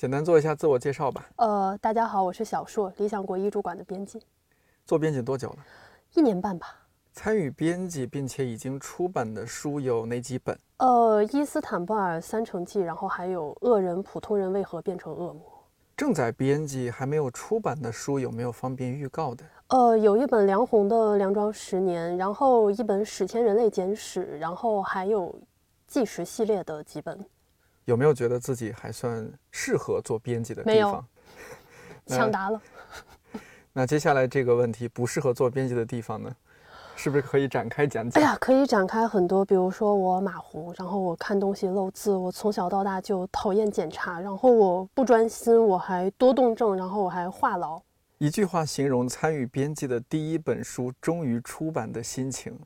简单做一下自我介绍吧。呃，大家好，我是小硕，理想国译著馆的编辑，做编辑多久了？一年半吧。参与编辑并且已经出版的书有哪几本？呃，伊斯坦布尔三城记，然后还有恶人普通人为何变成恶魔。正在编辑还没有出版的书有没有方便预告的？呃，有一本梁鸿的《梁庄十年》，然后一本史前人类简史，然后还有纪实系列的几本。有没有觉得自己还算适合做编辑的地方？抢答了。那接下来这个问题不适合做编辑的地方呢？是不是可以展开讲讲？哎呀，可以展开很多，比如说我马虎，然后我看东西漏字，我从小到大就讨厌检查，然后我不专心，我还多动症，然后我还话痨。一句话形容参与编辑的第一本书终于出版的心情，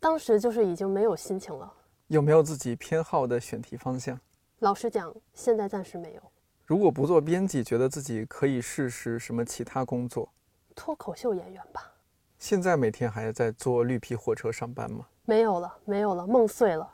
当时就是已经没有心情了。有没有自己偏好的选题方向？老实讲，现在暂时没有。如果不做编辑，觉得自己可以试试什么其他工作？脱口秀演员吧。现在每天还在坐绿皮火车上班吗？没有了，没有了，梦碎了。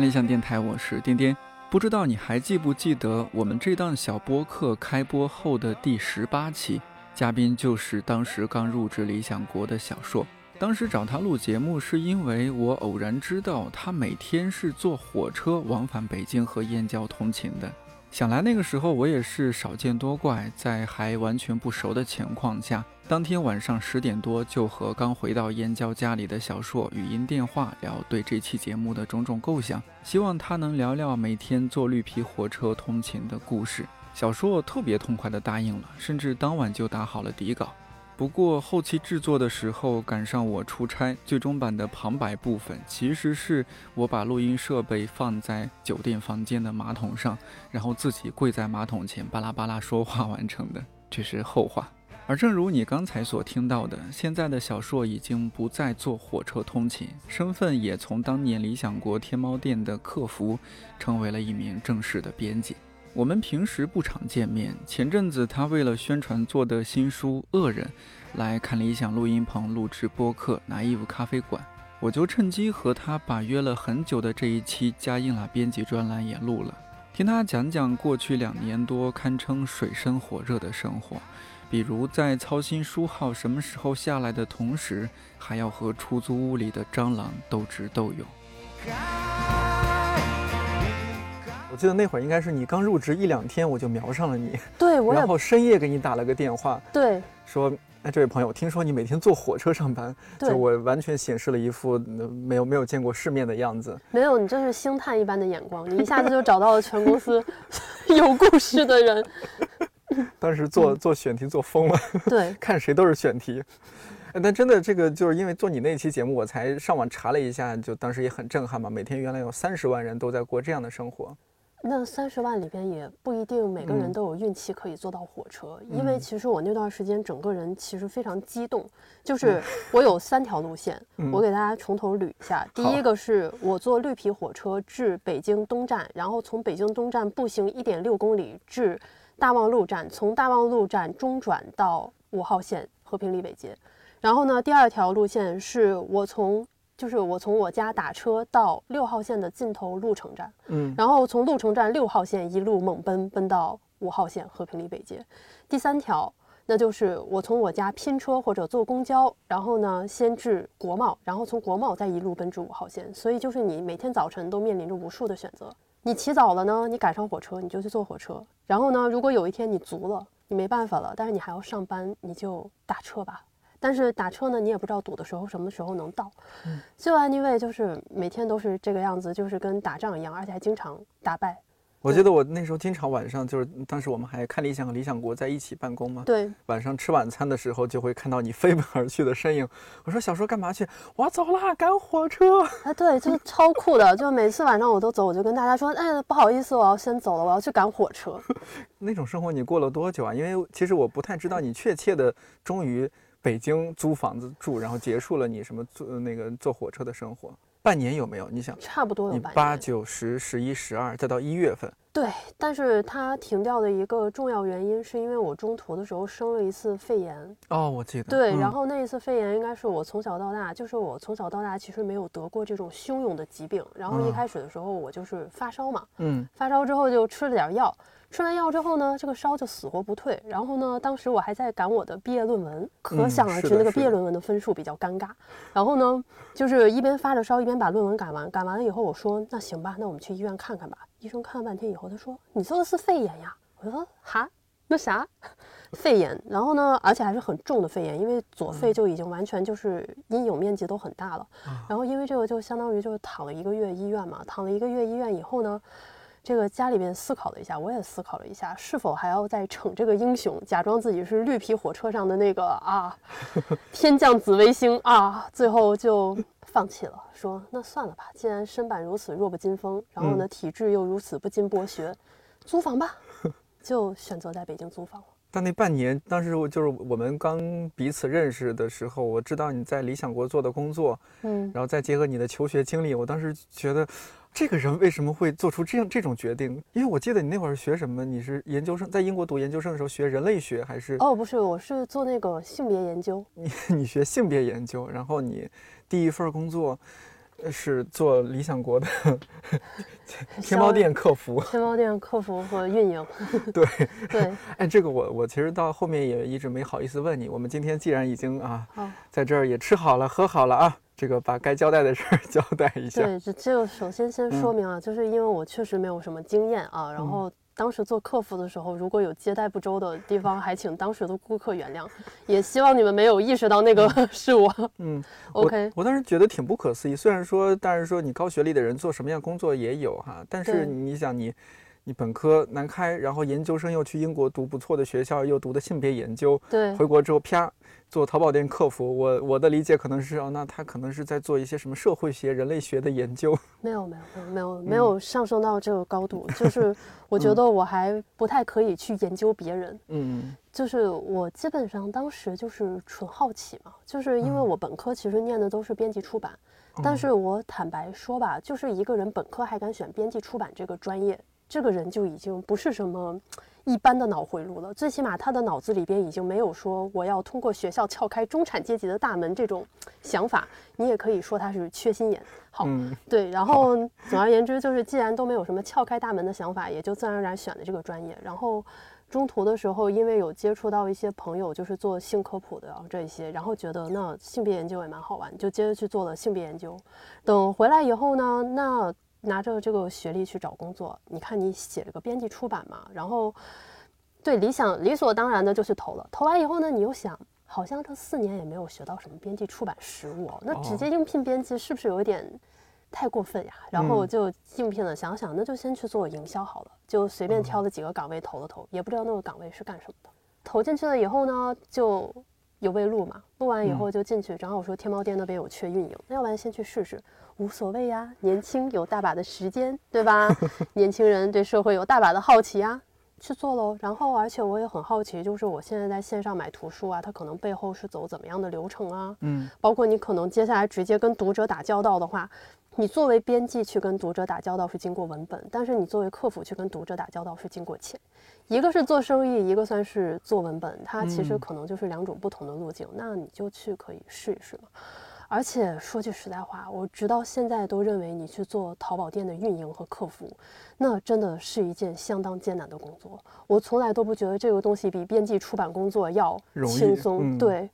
理想电台，我是颠颠。不知道你还记不记得我们这档小播客开播后的第十八期，嘉宾就是当时刚入职理想国的小硕。当时找他录节目，是因为我偶然知道他每天是坐火车往返北京和燕郊通勤的。想来那个时候我也是少见多怪，在还完全不熟的情况下，当天晚上十点多就和刚回到燕郊家里的小硕语音电话聊对这期节目的种种构想，希望他能聊聊每天坐绿皮火车通勤的故事。小硕特别痛快地答应了，甚至当晚就打好了底稿。不过后期制作的时候赶上我出差，最终版的旁白部分其实是我把录音设备放在酒店房间的马桶上，然后自己跪在马桶前巴拉巴拉说话完成的，这是后话。而正如你刚才所听到的，现在的小硕已经不再坐火车通勤，身份也从当年理想国天猫店的客服，成为了一名正式的编辑。我们平时不常见面。前阵子他为了宣传做的新书《恶人》，来看理想录音棚录制播客《拿衣服咖啡馆》，我就趁机和他把约了很久的这一期加印了编辑专栏也录了，听他讲讲过去两年多堪称水深火热的生活，比如在操心书号什么时候下来的同时，还要和出租屋里的蟑螂斗智斗勇。我记得那会儿应该是你刚入职一两天，我就瞄上了你，对我然后深夜给你打了个电话，对说：“哎，这位朋友，听说你每天坐火车上班，对就我完全显示了一副呃没有没有见过世面的样子。没有，你这是星探一般的眼光，你一下子就找到了全公司 有故事的人。当时做做选题做疯了，对，看谁都是选题。哎但真的，这个就是因为做你那期节目，我才上网查了一下，就当时也很震撼嘛。每天原来有三十万人都在过这样的生活，那三十万里边也不一定每个人嗯都有运气可以坐到火车，因为其实我那段时间整个人其实非常激动，就是我有三条路线，嗯我给大家从头捋一下。第一个是我坐绿皮火车至北京东站，然后从北京东站步行一点六公里至大望路站，从大望路站中转到五号线和平里北街。然后呢，第二条路线是我从就是我从我家打车到六号线的尽头鹿城站。嗯，然后从鹿城站六号线一路猛奔奔到五号线和平里北街。第三条，那就是我从我家拼车或者坐公交，然后呢先至国贸，然后从国贸再一路奔至五号线。所以就是你每天早晨都面临着无数的选择。你起早了呢，你赶上火车，你就去坐火车。然后呢，如果有一天你足了，你没办法了，但是你还要上班，你就打车吧。但是打车呢，你也不知道堵的时候什么时候能到。就 anyway，就是每天都是这个样子，就是跟打仗一样，而且还经常打败。我记得我那时候经常晚上就是当时我们还看理想和理想国在一起办公嘛，对，晚上吃晚餐的时候就会看到你飞奔而去的身影。我说小时候干嘛去？我要走啦，赶火车。哎，对，就是超酷的，就每次晚上我都走，我就跟大家说，哎，不好意思，我要先走了，我要去赶火车。那种生活你过了多久啊？因为其实我不太知道你确切的终于北京租房子住，然后结束了你什么坐那个坐火车的生活。半年有没有？你想，差不多有你半年。八九十十一十二，再到一月份，对，但是它停掉的一个重要原因，是因为我中途的时候生了一次肺炎。哦，我记得。对，嗯然后那一次肺炎应该是我从小到大，就是我从小到大其实没有得过这种汹涌的疾病。然后一嗯开始的时候我就是发烧嘛，嗯发烧之后就吃了点儿药，吃完药之后呢，这个烧就死活不退。然后呢，当时我还在赶我的毕业论文，可嗯想而知那个毕业论文的分数比较尴尬。然后呢，就是一边发着烧一边把论文赶完，赶完了以后我说那行吧，那我们去医院看看吧。医生看了半天以后，他说你做的是肺炎呀。我说哈，那啥，肺炎。然后呢，而且还是很重的肺炎，因为左肺就已经完全就是阴影面积都很大了。然后因为这个就相当于就是躺了一个月医院嘛，躺了一个月医院以后呢。这个家里面思考了一下，我也思考了一下，是否还要再逞这个英雄，假装自己是绿皮火车上的那个啊，天降紫微星啊，最后就放弃了，说那算了吧，既然身板如此弱不禁风，然后呢嗯体质又如此不禁博学，租房吧，就选择在北京租房了。但那半年，当时我就是我们刚彼此认识的时候，我知道你在理想国做的工作，嗯，然后再结合你的求学经历，我当时觉得，这个人为什么会做出这样这种决定？因为我记得你那会儿学什么？你是研究生，在英国读研究生的时候学人类学，还是哦，不是，我是做那个性别研究，你 你学性别研究？然后你第一份工作呃是做理想国的 天猫店客服。天猫店客服和运营，对，对，哎，这个我我其实到后面也一直没好意思问你。我们今天既然已经啊。在这儿也吃好了喝好了啊，这个把该交代的事儿 交代一下。对，这这个首先先说嗯明啊，就是因为我确实没有什么经验啊，然嗯后当时做客服的时候，如果有接待不周的地方，还请当时的顾客原谅，也希望你们没有意识到那个 是我。嗯 OK，我当时觉得挺不可思议。虽然说，但是说你高学历的人做什么样工作也有哈，但是你想你。你本科南开，然后研究生又去英国读不错的学校，又读的性别研究，对回国之后啪做淘宝店客服。我我的理解可能是哦，那他可能是在做一些什么社会学、人类学的研究。没有没有没有没有嗯没有上升到这个高度，就是 我觉得我还不太可以去研究别人。嗯就是我基本上当时就是纯好奇嘛，就是因为嗯我本科其实念的都是编辑出版，但是我坦白说吧，就是一个人本科还敢选编辑出版这个专业，这个人就已经不是什么一般的脑回路了，最起码他的脑子里边已经没有说我要通过学校撬开中产阶级的大门这种想法，你也可以说他是缺心眼。好，嗯对，然后总而言之，就是既然都没有什么撬开大门的想法，也就自然而然选了这个专业。然后中途的时候，因为有接触到一些朋友，就是做性科普的这一些，然后觉得那性别研究也蛮好玩，就接着去做了性别研究。等回来以后呢，那拿着这个学历去找工作，你看你写了个编辑出版嘛，然后对理想理所当然的就去投了。投完以后呢，你又想。好像这四年也没有学到什么编辑出版实务哦，那直哦接应聘编辑是不是有一点太过分呀？然后就应聘了，想想那就先去做营销好了，就随便挑了几个岗位投了投，也不知道那个岗位是干什么的。投进去了以后呢，就有被录嘛，录完以后就进去，正好我说天猫店那边有缺运营，那要不然先去试试，无所谓呀，年轻有大把的时间，对吧？年轻人对社会有大把的好奇啊。去做喽，然后而且我也很好奇，就是我现在在线上买图书啊，它可能背后是走怎么样的流程啊？嗯包括你可能接下来直接跟读者打交道的话，你作为编辑去跟读者打交道是经过文本，但是你作为客服去跟读者打交道是经过钱。一个是做生意，一个算是做文本，它其实嗯可能就是两种不同的路径。那你就去可以试一试嘛。而且说句实在话，我直到现在都认为你去做淘宝店的运营和客服，那真的是一件相当艰难的工作。我从来都不觉得这个东西比编辑出版工作要轻松。嗯对，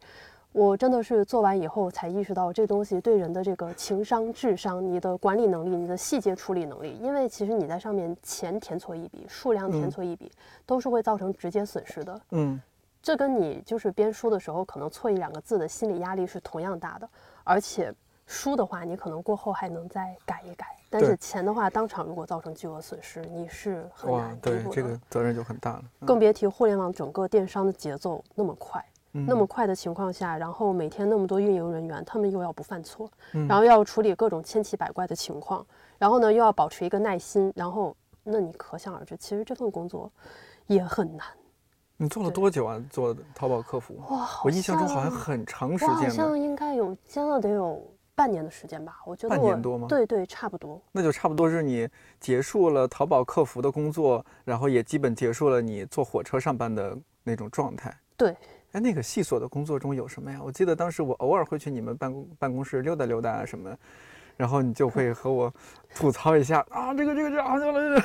我真的是做完以后才意识到，这东西对人的这个情商、智商、你的管理能力、你的细节处理能力，因为其实你在上面钱填错一笔，数量填嗯错一笔，都是会造成直接损失的。嗯这跟你就是编书的时候可能错一两个字的心理压力是同样大的，而且书的话，你可能过后还能再改一改，但是钱的话，当场如果造成巨额损失，你是很难，弥对。这个责任就很大了。嗯更别提互联网整个电商的节奏那么快，嗯那么快的情况下，然后每天那么多运营人员，他们又要不犯错，嗯然后要处理各种千奇百怪的情况，然后呢又要保持一个耐心，然后那你可想而知，其实这份工作也很难。你做了多久啊？做淘宝客服？哇，我印象中好像像很长时我好。像应该有兼了得有半年的时间吧，我觉得半年多吗对对，差不多。那就差不多是你结束了淘宝客服的工作，然后也基本结束了你坐火车上班的那种状态。对，哎，那个细琐的工作中有什么呀？我记得当时我偶尔会去你们办公办公室溜达溜达啊什么，然后你就会和我吐槽一下啊，这个这个这样这个，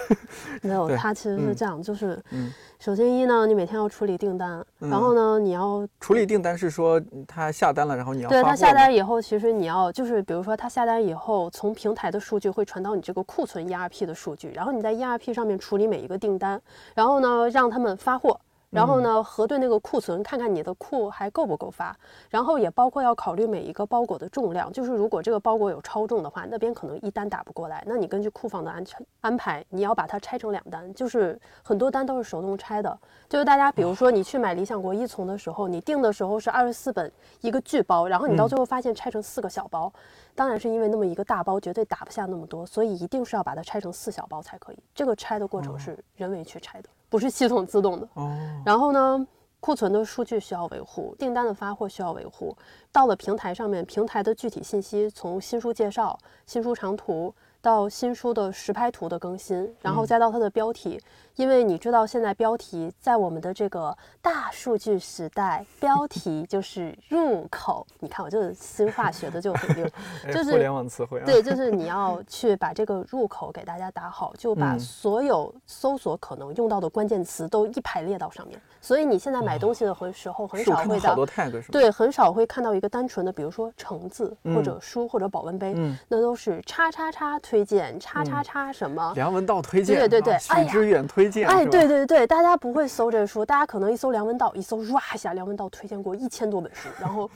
没有，对它其实是嗯这样，就是嗯，首先一呢，你每天要处理订单，然后呢，你要处理订单是说他下单了，然后你要对他下单以后，其实你要就是比如说他下单以后，从平台的数据会传到你这个库存 ERP 的数据，然后你在 ERP 上面处理每一个订单，然后呢让他们发货。然后呢，核对那个库存，看看你的库还够不够发。然后也包括要考虑每一个包裹的重量，就是如果这个包裹有超重的话，那边可能一单打不过来，那你根据库房的安全安排，你要把它拆成两单，就是很多单都是手动拆的。就是大家比如说你去买理想国一丛的时候，你订的时候是二十四本一个巨包，然后你到最后发现拆成四个小包，当然是因为那么一个大包绝对打不下那么多，所以一定是要把它拆成四小包才可以。这个拆的过程是人为去拆的，不是系统自动的。哦，然后呢，库存的数据需要维护，订单的发货需要维护。到了平台上面，平台的具体信息从新书介绍、新书长图到新书的实拍图的更新，然后再到它的标题。因为你知道，现在标题在我们的这个大数据时代，标题就是入口。你看我这个新化学的就很溜，就是哎互联网词汇啊，对，就是 你要去把这个入口给大家打好，就把嗯所有搜索可能用到的关键词都一排列到上面。所以你现在买东西的很时候，很少会到？对，很少会看到一个单纯的，比如说橙子或者书或者保温杯，嗯那都是叉叉叉推荐，叉叉叉什么。梁文道推荐，对对对啊哎呀许知远推荐，哎，对对对，大家不会搜这书，大家可能一搜梁文道，一搜唰一下，梁文道推荐过一千多本书，然后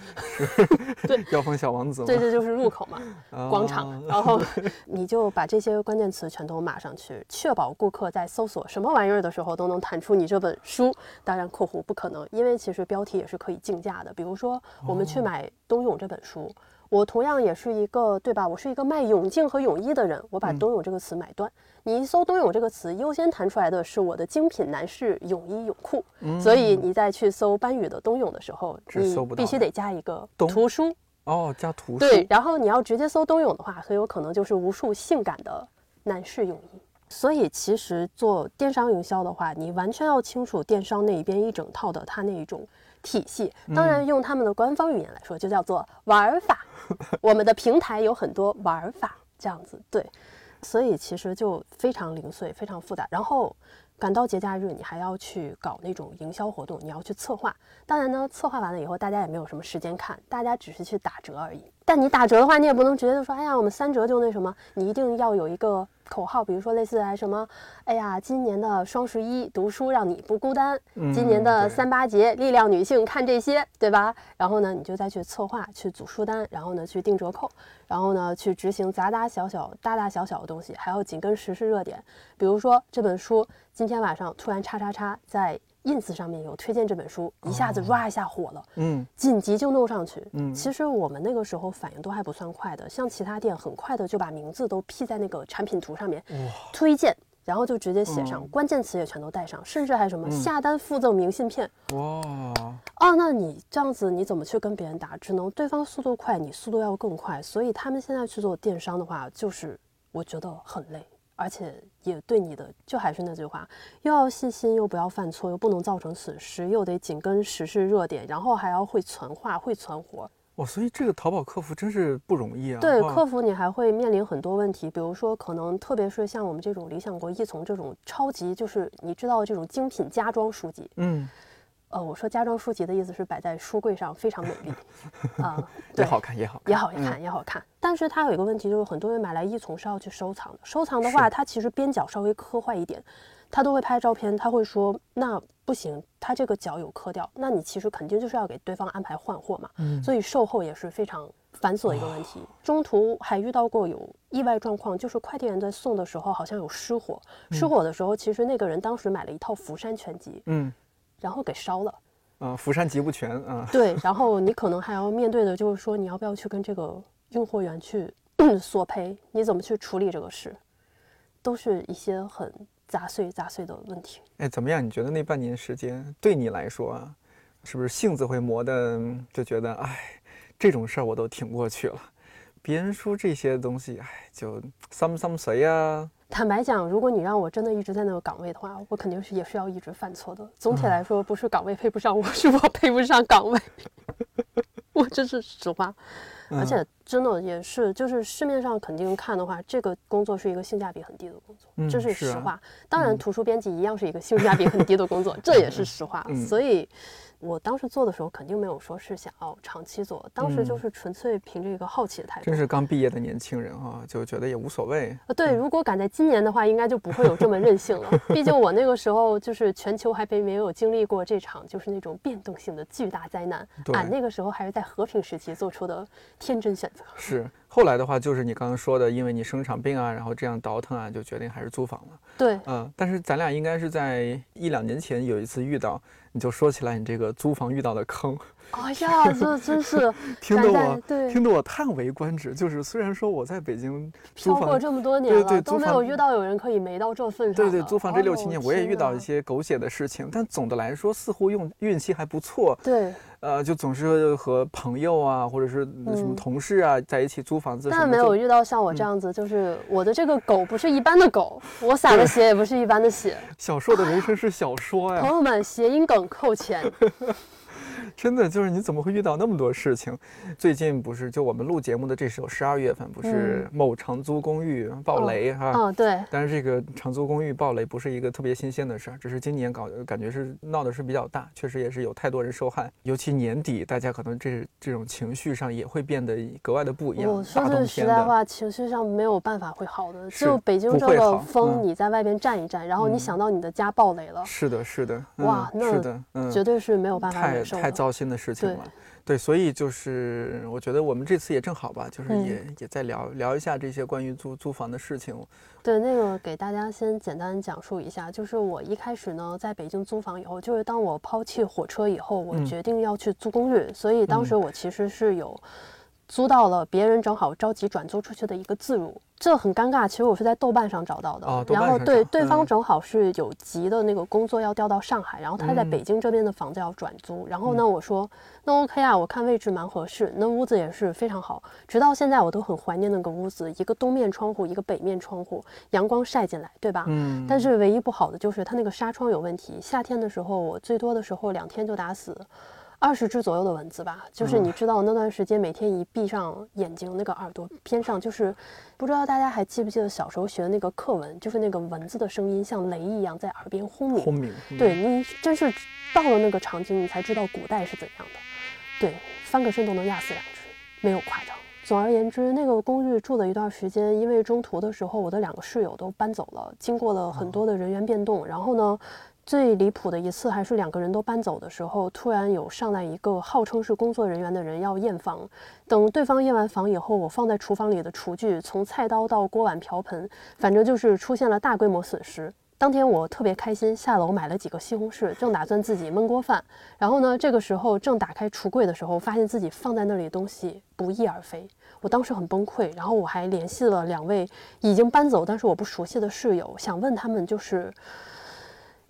对妖风小王子嘛，对，这就是入口嘛。广场啊，然后你就把这些关键词全都码上去，确保顾客在搜索什么玩意儿的时候都能弹出你这本书。当然（括弧不可能），因为其实标题也是可以竞价的。比如说，我们去买冬泳这本书，我同样也是一个对吧？我是一个卖泳镜和泳衣的人，我把冬泳这个词买断。你一搜冬泳这个词，优先弹出来的是我的精品男士泳衣泳裤，所以你再去搜班宇的冬泳的时候，你必须得加一个图书。哦，加图书，对，然后你要直接搜冬泳的话，很有可能就是无数性感的男士泳衣。所以其实做电商营销的话，你完全要清楚电商那一边一整套的它那一种体系。当然，用他们的官方语言来说，就叫做玩儿法。我们的平台有很多玩法，这样子对。所以其实就非常零碎，非常复杂。然后赶到节假日，你还要去搞那种营销活动，你要去策划。当然呢，策划完了以后，大家也没有什么时间看，大家只是去打折而已。但你打折的话，你也不能直接就说，哎呀，我们三折就那什么，你一定要有一个口号，比如说类似来什么，哎呀，今年的双十一读书让你不孤单，今年的三八节力量女性看这些，对吧？然后呢，你就再去策划，去组书单，然后呢去定折扣，然后呢去执行杂杂小小、大大小小的东西，还要紧跟时事热点。比如说这本书今天晚上突然叉叉叉在 ins 上面有推荐这本书，一下子哇一下火了，嗯，紧急就弄上去。嗯其实我们那个时候反应都还不算快的，像其他店很快的就把名字都 P 在那个产品图上面，推荐。然后就直接写上，嗯关键词也全都带上，甚至还什么下单附赠明信片，哇，哦，那你这样子你怎么去跟别人打？只能对方速度快，你速度要更快。所以他们现在去做电商的话，就是我觉得很累，而且也对你的，就还是那句话，又要细心，又不要犯错，又不能造成损失，又得紧跟时事热点，然后还要会存话，会存活。哇，所以这个淘宝客服真是不容易啊。对，客服你还会面临很多问题，比如说可能特别是像我们这种理想国一从这种超级，就是你知道这种精品家装书籍，嗯，呃，我说家装书籍的意思是摆在书柜上非常美丽，啊、也对，好看，也好看，也好看，也好看。但是它有一个问题，就是很多人买来一丛是要去收藏的。收藏的话，是它其实边角稍微磕坏一点，他都会拍照片，他会说那不行，他这个角有磕掉，那你其实肯定就是要给对方安排换货嘛。嗯所以售后也是非常繁琐的一个问题。中途还遇到过有意外状况，就是快递员在送的时候好像有失火，失火的时候其实那个人当时买了一套福山全集，嗯然后给烧了。啊，福山集不全啊，对，然后你可能还要面对的就是说，你要不要去跟这个运货员去 索赔？你怎么去处理这个事？都是一些很杂碎杂碎的问题。哎，怎么样？你觉得那半年时间对你来说啊，是不是性子会磨的，就觉得哎，这种事儿我都挺过去了，别人说这些东西，哎，就 some some 谁呀？坦白讲，如果你让我真的一直在那个岗位的话，我肯定是也是要一直犯错的。总体来说，不是岗位配不上我，是我配不上岗位。我这是实话，而且真的也是，就是市面上肯定看的话，这个工作是一个性价比很低的工作，嗯这是实话。当然，图书编辑一样是一个性价比很低的工作，这也是实话。嗯所以。我当时做的时候，肯定没有说是想要长期做，当时就嗯是纯粹凭着一个好奇的态度。真是刚毕业的年轻人哈、就觉得也无所谓。呃，对，如果赶在今年的话，应该就不会有这么任性了。毕竟我那个时候就是全球还没没有经历过这场就是那种变动性的巨大灾难，对俺那个时候还是在和平时期做出的天真选择。是后来的话，就是你刚刚说的，因为你生场病啊，然后这样倒腾啊，就决定还是租房了。对，嗯，但是咱俩应该是在一两年前有一次遇到，你就说起来你这个租房遇到的坑，哎呀，这 真是听得我对听得我叹为观止。就是虽然说我在北京租房这么多年对了，对对都没有遇到有人可以没到这份上。对对，租房这六七年，我也遇到一些狗血的事情，但总的来说似乎用运气还不错。对，呃，就总是和朋友啊，或者是什么嗯同事啊，在一起租房子但，没有遇到像我这样子，就是我的这个狗不是一般的狗，我撒的血也不是一般的血。小说的人生是小说呀朋，友们，谐音梗扣钱。真的就是你怎么会遇到那么多事情？最近不是就我们录节目的这时候，十二月份不是某长租公寓爆雷哈、嗯，对，但是这个长租公寓爆雷不是一个特别新鲜的事儿，只是今年搞感觉是闹的是比较大，确实也是有太多人受害。尤其年底，大家可能这这种情绪上也会变得格外的不一样。我说句实在话，情绪上没有办法会好的。是就北京这个风，嗯你在外边站一站，然后你嗯想到你的家爆雷了，是的，是的，嗯哇那是的，嗯，绝对是没有办法太忍受的。太糟心的事情对。了。对，所以就是我觉得我们这次也正好吧，就是嗯。也、也在聊聊一下这些关于租租房的事情。对，那个给大家先简单讲述一下，就是我一开始呢，在北京租房以后，就是当我抛弃火车以后，我嗯。决定要去租公寓，所以当时嗯我其实是有租到了别人正好着急转租出去的一个自如，这很尴尬。其实我是在豆瓣上找到的，哦然后对对方正好是有急的那个工作要调到上海，然后他在嗯。北京这边的房子要转租，然后呢，我说那 OK 啊，我看位置蛮合适，那屋子也是非常好，直到现在我都很怀念那个屋子，一个东面窗户，一个北面窗户，阳光晒进来，对吧？嗯，但是唯一不好的就是它那个纱窗有问题，夏天的时候我最多的时候两天就打死二十只左右的蚊子吧。就是你知道那段时间每天一闭上眼睛，那个耳朵边上就是，不知道大家还记不记得小时候学的那个课文，就是那个蚊子的声音像雷一样在耳边轰鸣。轰鸣。嗯对你真是到了那个场景，你才知道古代是怎样的。对，翻个身都能压死两只，没有夸张。总而言之，那个公寓住了一段时间，因为中途的时候我的两个室友都搬走了，经过了很多的人员变动，然后呢。最离谱的一次还是两个人都搬走的时候，突然有上来一个号称是工作人员的人要验房。等对方验完房以后，我放在厨房里的厨具，从菜刀到锅碗瓢盆，反正就是出现了大规模损失。当天我特别开心，下楼买了几个西红柿，正打算自己焖锅饭。然后呢，这个时候正打开橱柜的时候，发现自己放在那里的东西不翼而飞。我当时很崩溃，然后我还联系了两位已经搬走但是我不熟悉的室友，想问他们就是。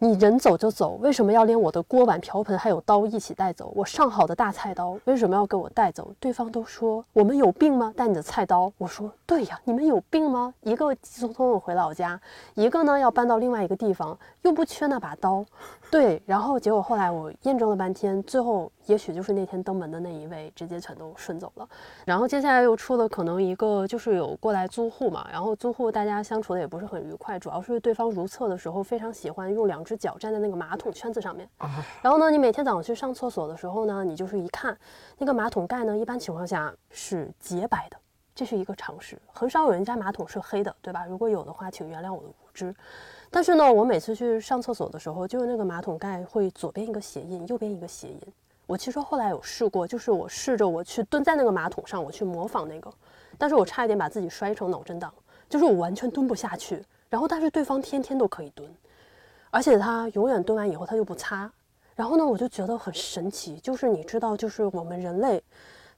你人走就走，为什么要连我的锅碗瓢盆还有刀一起带走？我上好的大菜刀为什么要给我带走？对方都说我们有病吗？带你的菜刀？我说对呀，你们有病吗？一个急匆匆的回老家，一个呢要搬到另外一个地方，又不缺那把刀。对，然后结果后来我验证了半天，最后也许就是那天登门的那一位直接全都顺走了。然后接下来又出了可能一个就是有过来租户嘛，然后租户大家相处的也不是很愉快，主要是对方如厕的时候非常喜欢用两只脚站在那个马桶圈子上面。啊，然后呢，你每天早上去上厕所的时候呢，你就是一看那个马桶盖呢，一般情况下是洁白的，这是一个常识，很少有人家马桶是黑的，对吧？如果有的话，请原谅我的无知。但是呢，我每次去上厕所的时候，就是那个马桶盖会左边一个斜印，右边一个斜印。我其实后来有试过，就是我试着我去蹲在那个马桶上，我去模仿那个，但是我差一点把自己摔成脑震荡，就是我完全蹲不下去。然后，但是对方天天都可以蹲，而且他永远蹲完以后他就不擦。然后呢，我就觉得很神奇，就是你知道，就是我们人类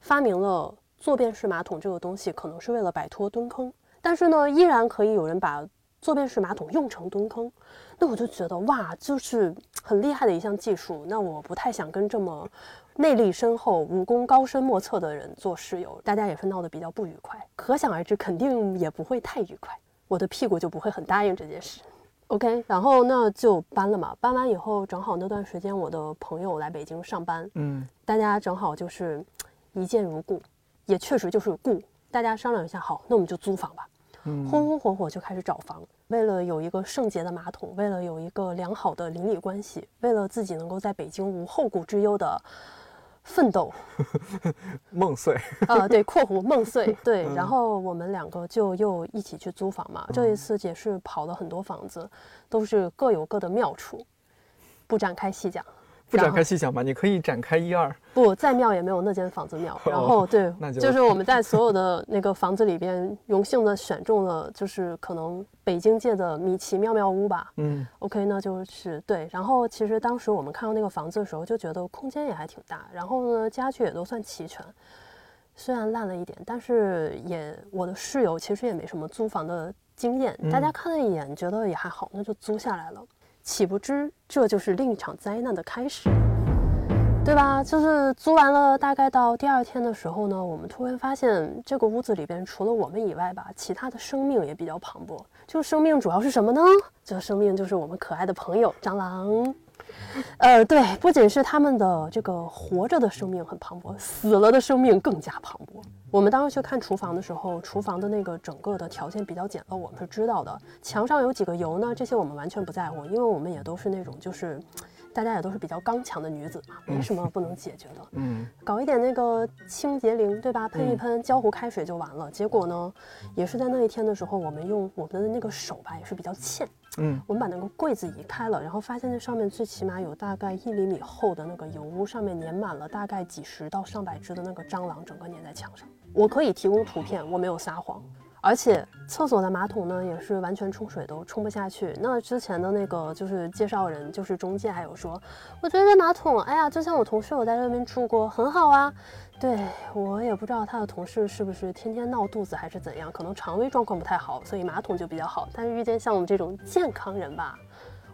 发明了坐便式马桶这个东西，可能是为了摆脱蹲坑，但是呢，依然可以有人把坐便式马桶用成蹲坑。那我就觉得哇，就是很厉害的一项技术。那我不太想跟这么内力深厚、武功高深莫测的人做室友，大家也是闹得比较不愉快。可想而知，肯定也不会太愉快，我的屁股就不会很答应这件事。OK，然后那就搬了嘛。搬完以后，正好那段时间我的朋友来北京上班，嗯大家正好就是一见如故，也确实就是故。大家商量一下，好，那我们就租房吧。嗯红红火火就开始找房，为了有一个圣洁的马桶，为了有一个良好的邻里关系，为了自己能够在北京无后顾之忧的奋斗，梦碎，呃，对，括弧梦碎，对，嗯然后我们两个就又一起去租房嘛。这一次也是跑了很多房子，都是各有各的妙处，不展开细讲。不展开细讲吧，你可以展开一二。不，再妙也没有那间房子妙。然后对，那就就是我们在所有的那个房子里边，荣幸的选中了，就是可能北京界的米奇妙妙屋吧。嗯 OK，那就是对。然后其实当时我们看到那个房子的时候，就觉得空间也还挺大，然后呢，家具也都算齐全。虽然烂了一点，但是也我的室友其实也没什么租房的经验，大家看了一眼觉得也还好，那就租下来了。岂不知这就是另一场灾难的开始，对吧？就是租完了，大概到第二天的时候呢，我们突然发现这个屋子里边除了我们以外吧，其他的生命也比较磅礴。就生命主要是什么呢？这生命就是我们可爱的朋友蟑螂。呃，对，不仅是他们的这个活着的生命很磅礴，死了的生命更加磅礴。我们当时去看厨房的时候，厨房的那个整个的条件比较简陋，我们是知道的。墙上有几个油呢？这些我们完全不在乎，因为我们也都是那种就是，大家也都是比较刚强的女子嘛，没什么不能解决的。嗯 搞一点那个清洁灵，对吧？喷一喷，浇壶开水就完了。结果呢，也是在那一天的时候，我们用我们的那个手吧，也是比较欠。嗯我们把那个柜子移开了，然后发现那上面最起码有大概一厘米厚的那个油污，上面粘满了大概几十到上百只的那个蟑螂，整个粘在墙上。我可以提供图片，我没有撒谎。而且厕所的马桶呢，也是完全冲水都冲不下去。那之前的那个就是介绍人，就是中介，还有说，我觉得马桶，哎呀，就像我同事，我在这边住过，很好啊。对我也不知道他的同事是不是天天闹肚子还是怎样，可能肠胃状况不太好，所以马桶就比较好。但是遇见像我们这种健康人吧，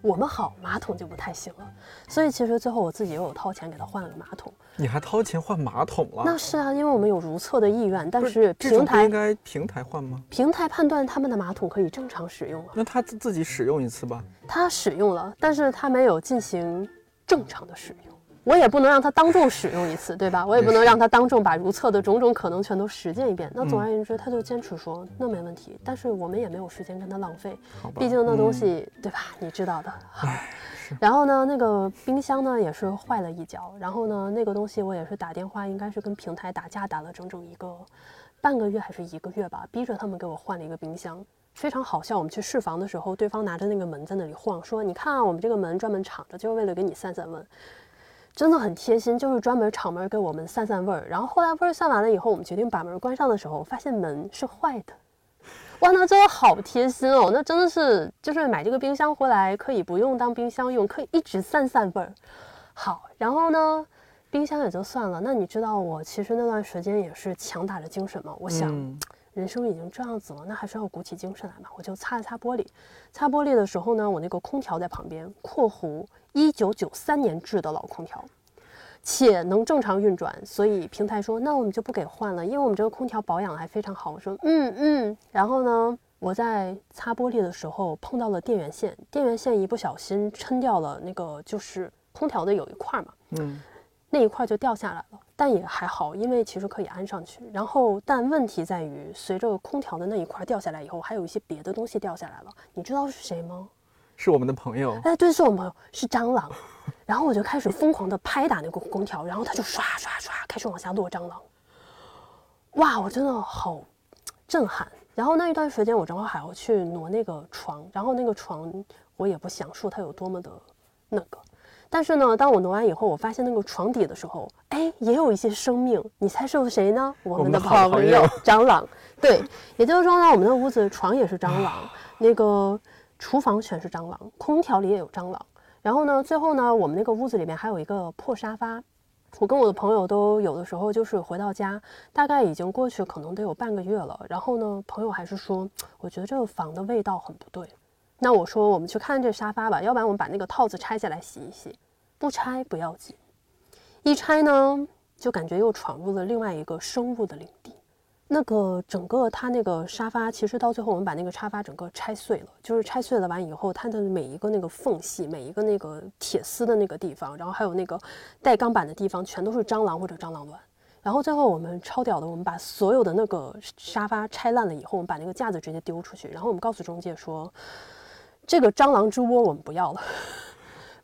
我们好，马桶就不太行了。所以其实最后我自己又有掏钱给他换了个马桶。你还掏钱换马桶了？那是啊，因为我们有如厕的意愿，但是平台应该平台换吗？平台判断他们的马桶可以正常使用啊，那他自自己使用一次吧。他使用了，但是他没有进行正常的使用。我也不能让他当众使用一次，对吧？我也不能让他当众把如厕的种种可能全都实践一遍。那总而言之，他就坚持说那没问题，但是我们也没有时间跟他浪费，毕竟那东嗯西、对吧？你知道的。唉，然后呢，那个冰箱呢也是坏了一角，然后呢，那个东西我也是打电话，应该是跟平台打架打了整整一个半个月还是一个月吧，逼着他们给我换了一个冰箱。非常好笑，我们去试房的时候，对方拿着那个门在那里晃，说：“你看啊，我们这个门专门敞着，就是为了给你散散味。”真的很贴心，就是专门敞门给我们散散味儿。然后后来味儿散完了以后，我们决定把门关上的时候，发现门是坏的。哇，那真的好贴心哦！那真的是，就是买这个冰箱回来可以不用当冰箱用，可以一直散散味儿。好，然后呢，冰箱也就算了。那你知道我其实那段时间也是强打着精神嘛？我想，嗯人生已经这样子了，那还是要鼓起精神来嘛。我就擦了擦玻璃，擦玻璃的时候呢，我那个空调在旁边（括弧一九九三年制的老空调），且能正常运转，所以平台说那我们就不给换了，因为我们这个空调保养还非常好。我说嗯嗯，然后呢，我在擦玻璃的时候碰到了电源线，电源线一不小心抻掉了那个就是空调的有一块嘛，嗯那一块就掉下来了，但也还好，因为其实可以安上去。然后，但问题在于，随着空调的那一块掉下来以后，还有一些别的东西掉下来了。你知道是谁吗？是我们的朋友。哎，对，是我们朋友，是蟑螂。然后我就开始疯狂的拍打那个空调，然后它就刷刷刷开始往下落蟑螂。哇，我真的好震撼。然后那一段时间，我正好还要去挪那个床，然后那个床我也不想说它有多么的那个。但是呢，当我挪完以后，我发现那个床底的时候，哎，也有一些生命。你猜是谁呢？我们的朋友蟑螂。对，也就是说呢，我们的屋子床也是蟑螂，那个厨房全是蟑螂，空调里也有蟑螂。然后呢，最后呢，我们那个屋子里面还有一个破沙发。我跟我的朋友都有的时候就是回到家，大概已经过去可能得有半个月了。然后呢，朋友还是说，我觉得这个房的味道很不对。那我说我们去看这沙发吧，要不然我们把那个套子拆下来洗一洗。不拆不要紧，一拆呢，就感觉又闯入了另外一个生物的领地。那个整个它那个沙发，其实到最后我们把那个沙发整个拆碎了，就是拆碎了完以后，它的每一个那个缝隙，每一个那个铁丝的那个地方，然后还有那个带钢板的地方，全都是蟑螂或者蟑螂卵。然后最后我们超屌的，我们把所有的那个沙发拆烂了以后，我们把那个架子直接丢出去，然后我们告诉中介说，这个蟑螂之窝我们不要了。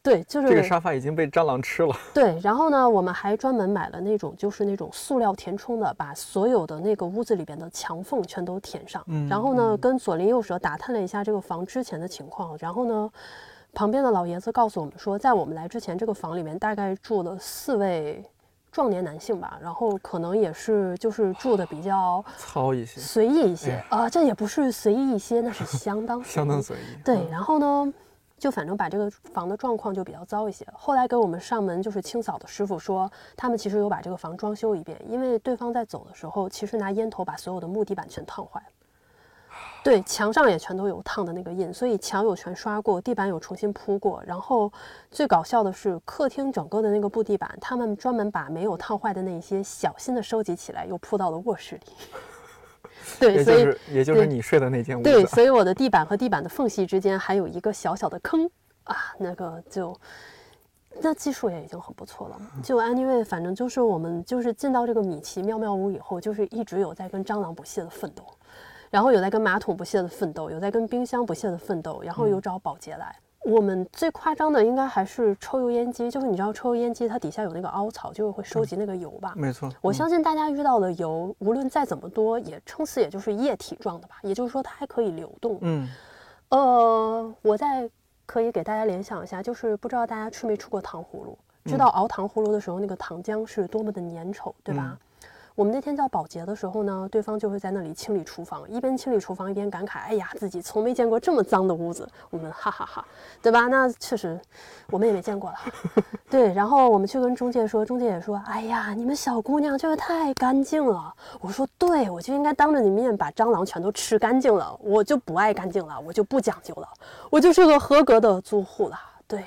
对，就是这个沙发已经被蟑螂吃了。对，然后呢，我们还专门买了那种就是那种塑料填充的，把所有的那个屋子里边的墙缝全都填上。嗯然后呢，跟左邻右舍打探了一下这个房之前的情况，然后呢，旁边的老爷子告诉我们说，在我们来之前，这个房里面大概住了四位壮年男性吧，然后可能也是就是住的比较糙一些，随意一些哎啊、这也不是随意一些，那是相当随 相当意随意。对，嗯然后呢，就反正把这个房的状况就比较糟一些。后来给我们上门就是清扫的师傅说，他们其实有把这个房装修一遍，因为对方在走的时候，其实拿烟头把所有的木地板全烫坏了。对，墙上也全都有烫的那个印，所以墙有全刷过，地板有重新铺过。然后最搞笑的是，客厅整个的那个布地板，他们专门把没有烫坏的那些小心的收集起来，又铺到了卧室里。对，也所以就是也就是你睡的那间屋对，所以我的地板和地板的缝隙之间还有一个小小的坑啊，那个就。那技术也已经很不错了，就 anyway，反正就是我们就是进到这个米奇妙妙屋以后，就是一直有在跟蟑螂不懈的奋斗，然后有在跟马桶不懈的奋斗，有在跟冰箱不懈的奋斗，然后有找保洁来。我们最夸张的应该还是抽油烟机，就是你知道抽油烟机它底下有那个凹槽，就是会收集那个油吧？没错，嗯我相信大家遇到的油，无论再怎么多，也撑死也就是液体状的吧，也就是说它还可以流动。嗯，呃，我再可以给大家联想一下，就是不知道大家吃没吃过糖葫芦，知道熬糖葫芦的时候那个糖浆是多么的粘稠，对吧？我们那天叫保洁的时候呢，对方就会在那里清理厨房，一边清理厨房一边感慨：“哎呀，自己从没见过这么脏的屋子。”我们哈哈哈对吧？那确实，我们也没见过了。对，然后我们去跟中介说，中介也说：“哎呀，你们小姑娘就是太干净了。”我说：“对，我就应该当着你面把蟑螂全都吃干净了，我就不爱干净了，我就不讲究了，我就是个合格的租户了。”对，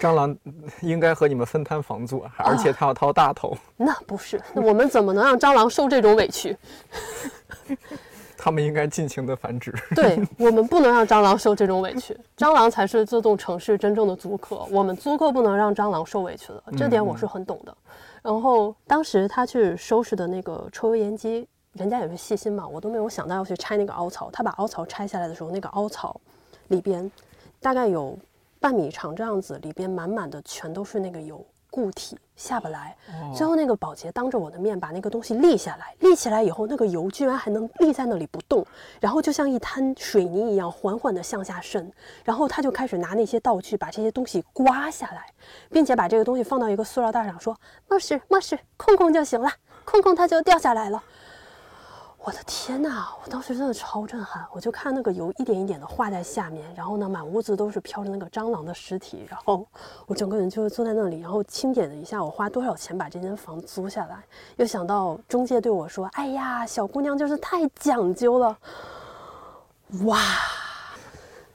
蟑螂应该和你们分摊房租，而且他要掏大头，那不是，那我们怎么能让蟑螂受这种委屈？他们应该尽情的繁殖。对我们不能让蟑螂受这种委屈，蟑螂才是这栋城市真正的租客，我们租客不能让蟑螂受委屈的，这点我是很懂的。然后当时他去收拾的那个抽油烟机，人家也是细心嘛，我都没有想到要去拆那个凹槽。他把凹槽拆下来的时候，那个凹槽里边大概有半米长这样子，里边满满的全都是那个油。固体下不来，最后那个保洁当着我的面把那个东西立下来，立起来以后，那个油居然还能立在那里不动，然后就像一滩水泥一样缓缓地向下渗，然后他就开始拿那些道具把这些东西刮下来，并且把这个东西放到一个塑料袋上，说没事没事，控控就行了，控控它就掉下来了。我的天呐！我当时真的超震撼，我就看那个油一点一点的化在下面，然后呢，满屋子都是飘着那个蟑螂的尸体，然后我整个人就坐在那里，然后清点了一下我花多少钱把这间房租下来，又想到中介对我说：“哎呀，小姑娘就是太讲究了。”哇，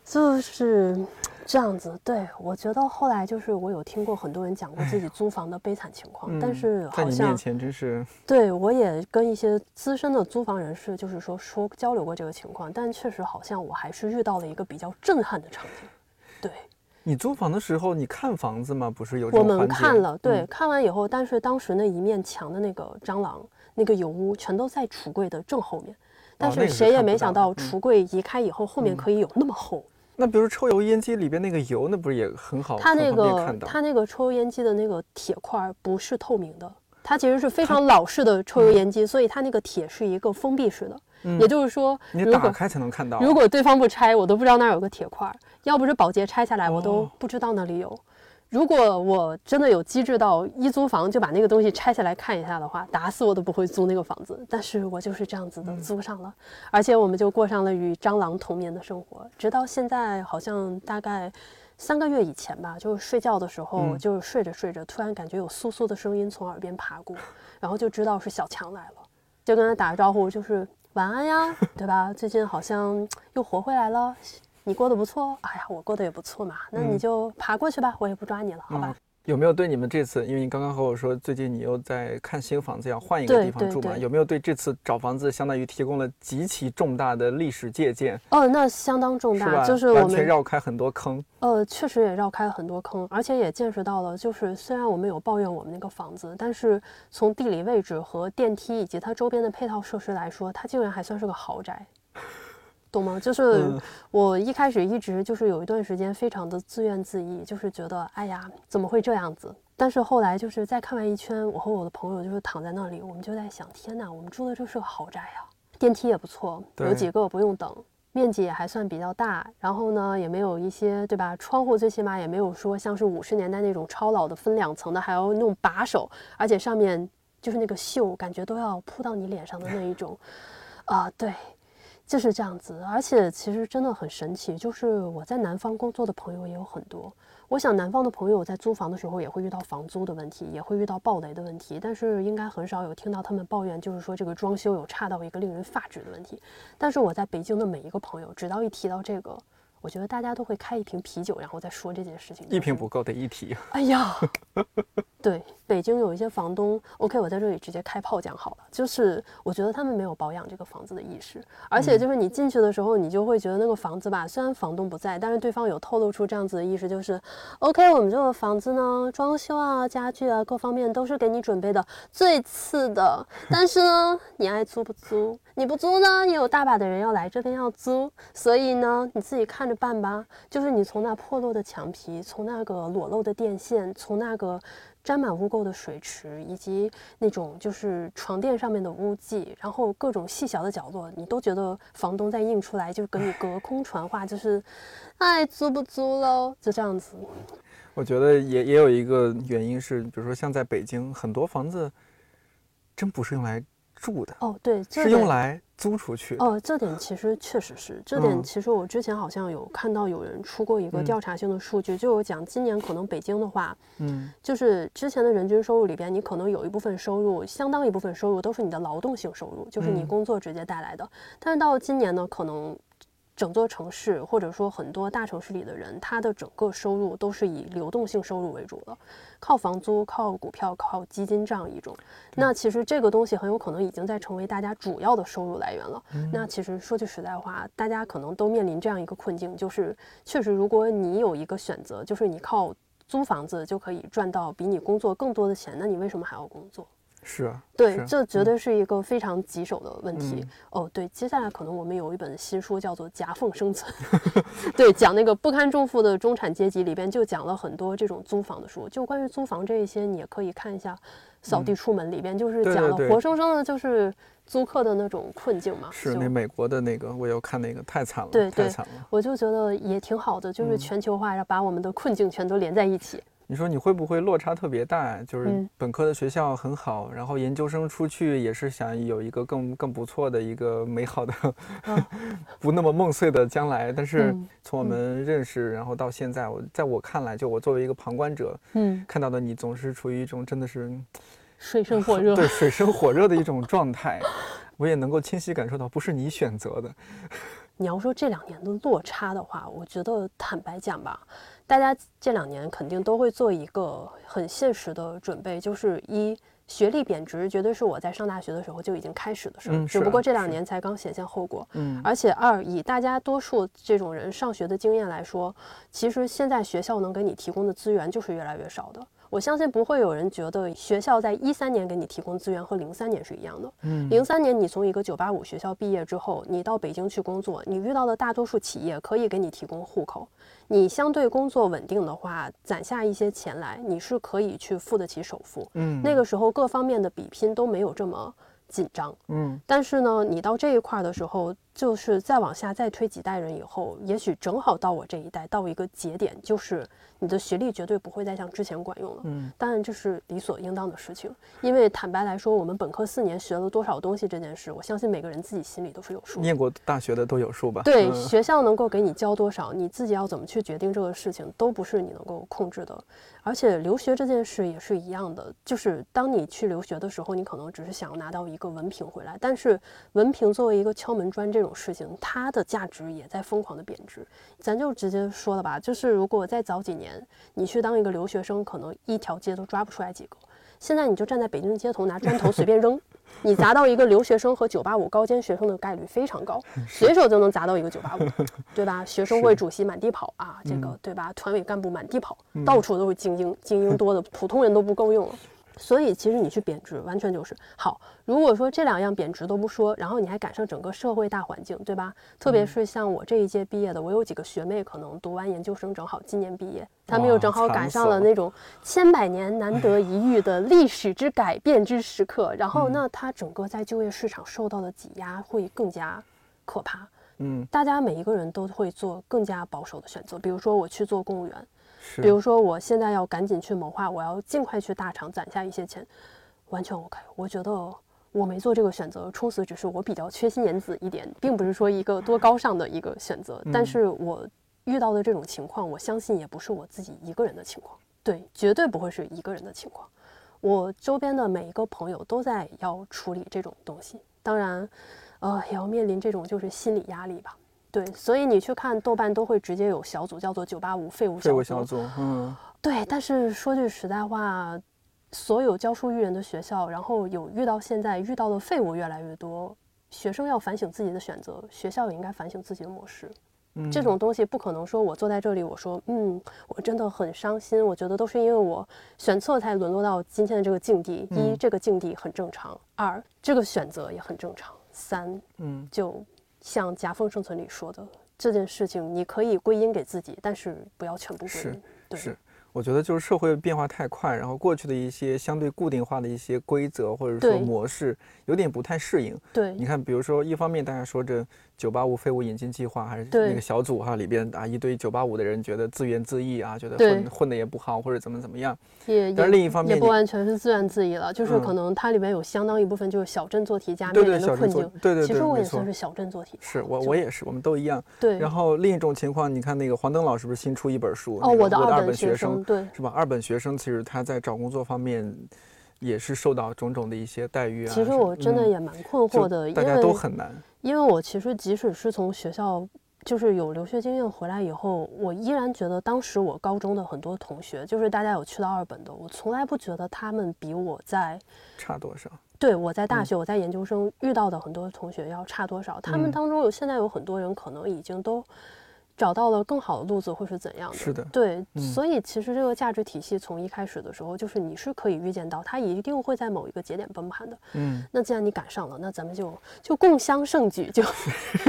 就是这样子。对我觉得后来就是我有听过很多人讲过自己租房的悲惨情况，但嗯是在好像你面前真是对，我也跟一些资深的租房人士，就是说说交流过这个情况，但确实好像我还是遇到了一个比较震撼的场景。对，你租房的时候，你看房子吗？不是有我们看了，对，嗯看完以后，但是当时那一面墙的那个蟑螂、那个油污全都在橱柜的正后面，但是谁也没想到橱柜移开以后，后面可以有那么厚。那比如抽油烟机里边那个油，那不是也很好？它那个它那个抽油烟机的那个铁块不是透明的，它其实是非常老式的抽油烟机，所以它那个铁是一个封闭式的。也就是说，你打开才能看到。如果对方不拆，我都不知道那儿有个铁块儿；要不是保洁拆下来，我都哦不知道那里有。如果我真的有机智到一租房就把那个东西拆下来看一下的话，打死我都不会租那个房子。但是我就是这样子的租上了，而且我们就过上了与蟑螂同眠的生活，直到现在好像大概三个月以前吧，就是睡觉的时候，嗯就是睡着睡着，突然感觉有簌簌的声音从耳边爬过，然后就知道是小强来了，就跟他打个招呼，就是晚安呀，对吧？最近好像又活回来了。你过得不错，哎呀，我过得也不错嘛，那你嗯就爬过去吧，我也不抓你了，好吧？有没有对你们这次，因为你刚刚和我说最近你又在看新房子，要换一个地方住嘛？有没有对这次找房子相当于提供了极其重大的历史借鉴？哦，那相当重大，是？就是我完全们绕开很多坑。呃，确实也绕开了很多坑，而且也见识到了，就是虽然我们有抱怨我们那个房子，但是从地理位置和电梯以及它周边的配套设施来说，它竟然还算是个豪宅，懂吗？就是嗯我一开始一直就是有一段时间非常的自怨自艾，就是觉得哎呀怎么会这样子？但是后来就是再看完一圈，我和我的朋友就是躺在那里，我们就在想，天哪，我们住的这是个豪宅啊，电梯也不错，有几个不用等。面积也还算比较大，然后呢，也没有一些对吧？窗户最起码也没有说像是五十年代那种超老的分两层的，还要弄把手，而且上面就是那个锈，感觉都要扑到你脸上的那一种。啊、对，就是这样子。而且其实真的很神奇，就是我在南方工作的朋友也有很多。我想南方的朋友在租房的时候也会遇到房租的问题，也会遇到暴雷的问题，但是应该很少有听到他们抱怨，就是说这个装修有差到一个令人发指的问题。但是我在北京的每一个朋友，只要一提到这个，我觉得大家都会开一瓶啤酒，然后再说这件事情。一瓶不够，得一提。哎呀，对，北京有一些房东，OK，我在这里直接开炮讲好了，就是我觉得他们没有保养这个房子的意识，而且就是你进去的时候，你就会觉得那个房子吧，虽然房东不在，但是对方有透露出这样子的意识，就是 OK，我们这个房子呢，装修啊、家具啊各方面都是给你准备的最次的，但是呢，你爱租不租？你不租呢，也有大把的人要来这边要租，所以呢，你自己看着办吧。就是你从那破落的墙皮，从那个裸露的电线，从那个沾满污垢的水池，以及那种就是床垫上面的污迹，然后各种细小的角落，你都觉得房东在印出来，就跟你隔空传话，就是，哎，租不租喽？就这样子。我觉得也也有一个原因是，比如说像在北京，很多房子真不是用来住的，哦，对，这是用来租出去。哦，这点其实确实是，这点嗯其实我之前好像有看到有人出过一个嗯调查性的数据，就有讲今年可能北京的话，嗯，就是之前的人均收入里边，你可能有一部分收入，相当一部分收入都是你的劳动性收入，就是你嗯工作直接带来的。但是到今年呢，可能整座城市或者说很多大城市里的人，他的整个收入都是以流动性收入为主的，靠房租、靠股票、靠基金这样一种。那其实这个东西很有可能已经在成为大家主要的收入来源了。那其实说句实在话，大家可能都面临这样一个困境，就是确实，如果你有一个选择，就是你靠租房子就可以赚到比你工作更多的钱，那你为什么还要工作？是啊，对，这绝嗯对是一个非常棘手的问题。嗯哦，对，接下来可能我们有一本新书叫做《夹缝生存》，对，讲那个不堪重负的中产阶级，里边就讲了很多这种租房的书。就关于租房这一些，你也可以看一下《扫地出门》里边，就是讲了活生生的，就是租客的那种困境嘛。就是那美国的那个，我有看那个，太惨了，对对太惨了。我就觉得也挺好的，就是嗯全球化，把我们的困境全都连在一起。你说你会不会落差特别大？就是嗯本科的学校很好，然后研究生出去也是想有一个更更不错的一个美好的、不那么梦碎的将来。但是嗯从我们认识，然后到现在，我在我看来，就我作为一个旁观者嗯，看到的你，总是处于一种真的是水深火热。对 水深火热的一种状态。我也能够清晰感受到，不是你选择的。你要说这两年的落差的话，我觉得坦白讲吧，大家这两年肯定都会做一个很现实的准备，就是一学历贬值，绝对是我在上大学的时候就已经开始的事儿，只不过这两年才刚显现后果。嗯，而且二，以大家多数这种人上学的经验来说，其实现在学校能给你提供的资源就是越来越少的。我相信不会有人觉得学校在一三年给你提供资源和零三年是一样的。嗯零三年你从一个九八五学校毕业之后，你到北京去工作，你遇到的大多数企业可以给你提供户口，你相对工作稳定的话，攒下一些钱来，你是可以去付得起首付。嗯那个时候各方面的比拼都没有这么紧张。嗯但是呢，你到这一块儿的时候，就是再往下再推几代人以后，也许正好到我这一代到一个节点，就是你的学历绝对不会再像之前管用了。嗯当然这是理所应当的事情，因为坦白来说，我们本科四年学了多少东西这件事，我相信每个人自己心里都是有数的。念过大学的都有数吧？对，嗯学校能够给你教多少，你自己要怎么去决定这个事情，都不是你能够控制的。而且留学这件事也是一样的，就是当你去留学的时候，你可能只是想要拿到一个文凭回来，但是文凭作为一个敲门砖这种种事情，它的价值也在疯狂的贬值。咱就直接说了吧，就是如果再早几年，你去当一个留学生，可能一条街都抓不出来几个。现在你就站在北京街头拿砖头随便扔，你砸到一个留学生和985高尖学生的概率非常高，随手就能砸到一个985，对吧？学生会主席满地跑啊，这个对吧？团委干部满地跑，到处都是精英，精英多的 普通人都不够用了。所以其实你去贬值，完全就是好。如果说这两样贬值都不说，然后你还赶上整个社会大环境，对吧？特别是像我这一届毕业的，我有几个学妹可能读完研究生正好今年毕业，他们又正好赶上了那种千百年难得一遇的历史之改变之时刻，然后那她整个在就业市场受到的挤压会更加可怕。嗯，大家每一个人都会做更加保守的选择，比如说我去做公务员。是比如说，我现在要赶紧去谋划，我要尽快去大厂攒下一些钱，完全 OK。我觉得我没做这个选择，充实只是我比较缺心眼子一点，并不是说一个多高尚的一个选择。但是我遇到的这种情况，我相信也不是我自己一个人的情况，对，绝对不会是一个人的情况。我周边的每一个朋友都在要处理这种东西，当然，呃，也要面临这种就是心理压力吧。对，所以你去看豆瓣都会直接有小组叫做“九八五废物小组”。小组，嗯，对，但是说句实在话，所有教书育人的学校，然后有遇到现在遇到的废物越来越多，学生要反省自己的选择，学校也应该反省自己的模式。嗯这种东西不可能说我坐在这里，我说嗯，我真的很伤心，我觉得都是因为我选错才沦落到今天的这个境地。一，嗯这个境地很正常；二，这个选择也很正常；三，嗯，就像夹缝生存里说的，这件事情你可以归因给自己，但是不要全部归是因。对，是。我觉得就是社会变化太快，然后过去的一些相对固定化的一些规则或者说模式，有点不太适应。对你看，比如说，一方面大家说这九八五废物引进计划，还是那个小组哈里边啊一堆九八五的人觉得自怨自艾啊，觉得混混的也不好或者怎么怎么样。也但是另一方面也不完全是自怨自艾了，就是嗯可能它里面有相当一部分就是小镇做题家面临的困境。对对对，其实我也算是小镇做题家，是我我也是，我们都一样。对。然后另一种情况，你看那个黄登老师不是新出一本书？哦，那个我的二本学生，对是吧？二本学生其实他在找工作方面也是受到种种的一些待遇啊。其实我真的嗯也蛮困惑的，因大家都为很难。因为我其实即使是从学校就是有留学经验回来以后，我依然觉得当时我高中的很多同学，就是大家有去到二本的，我从来不觉得他们比我在差多少？对我在大嗯学、我在研究生遇到的很多同学要差多少。他们嗯当中有现在有很多人可能已经都找到了更好的路子，会是怎样的？是的对，嗯所以其实这个价值体系从一开始的时候，就是你是可以预见到，它一定会在某一个节点崩盘的。嗯，那既然你赶上了，那咱们就就共襄盛举，就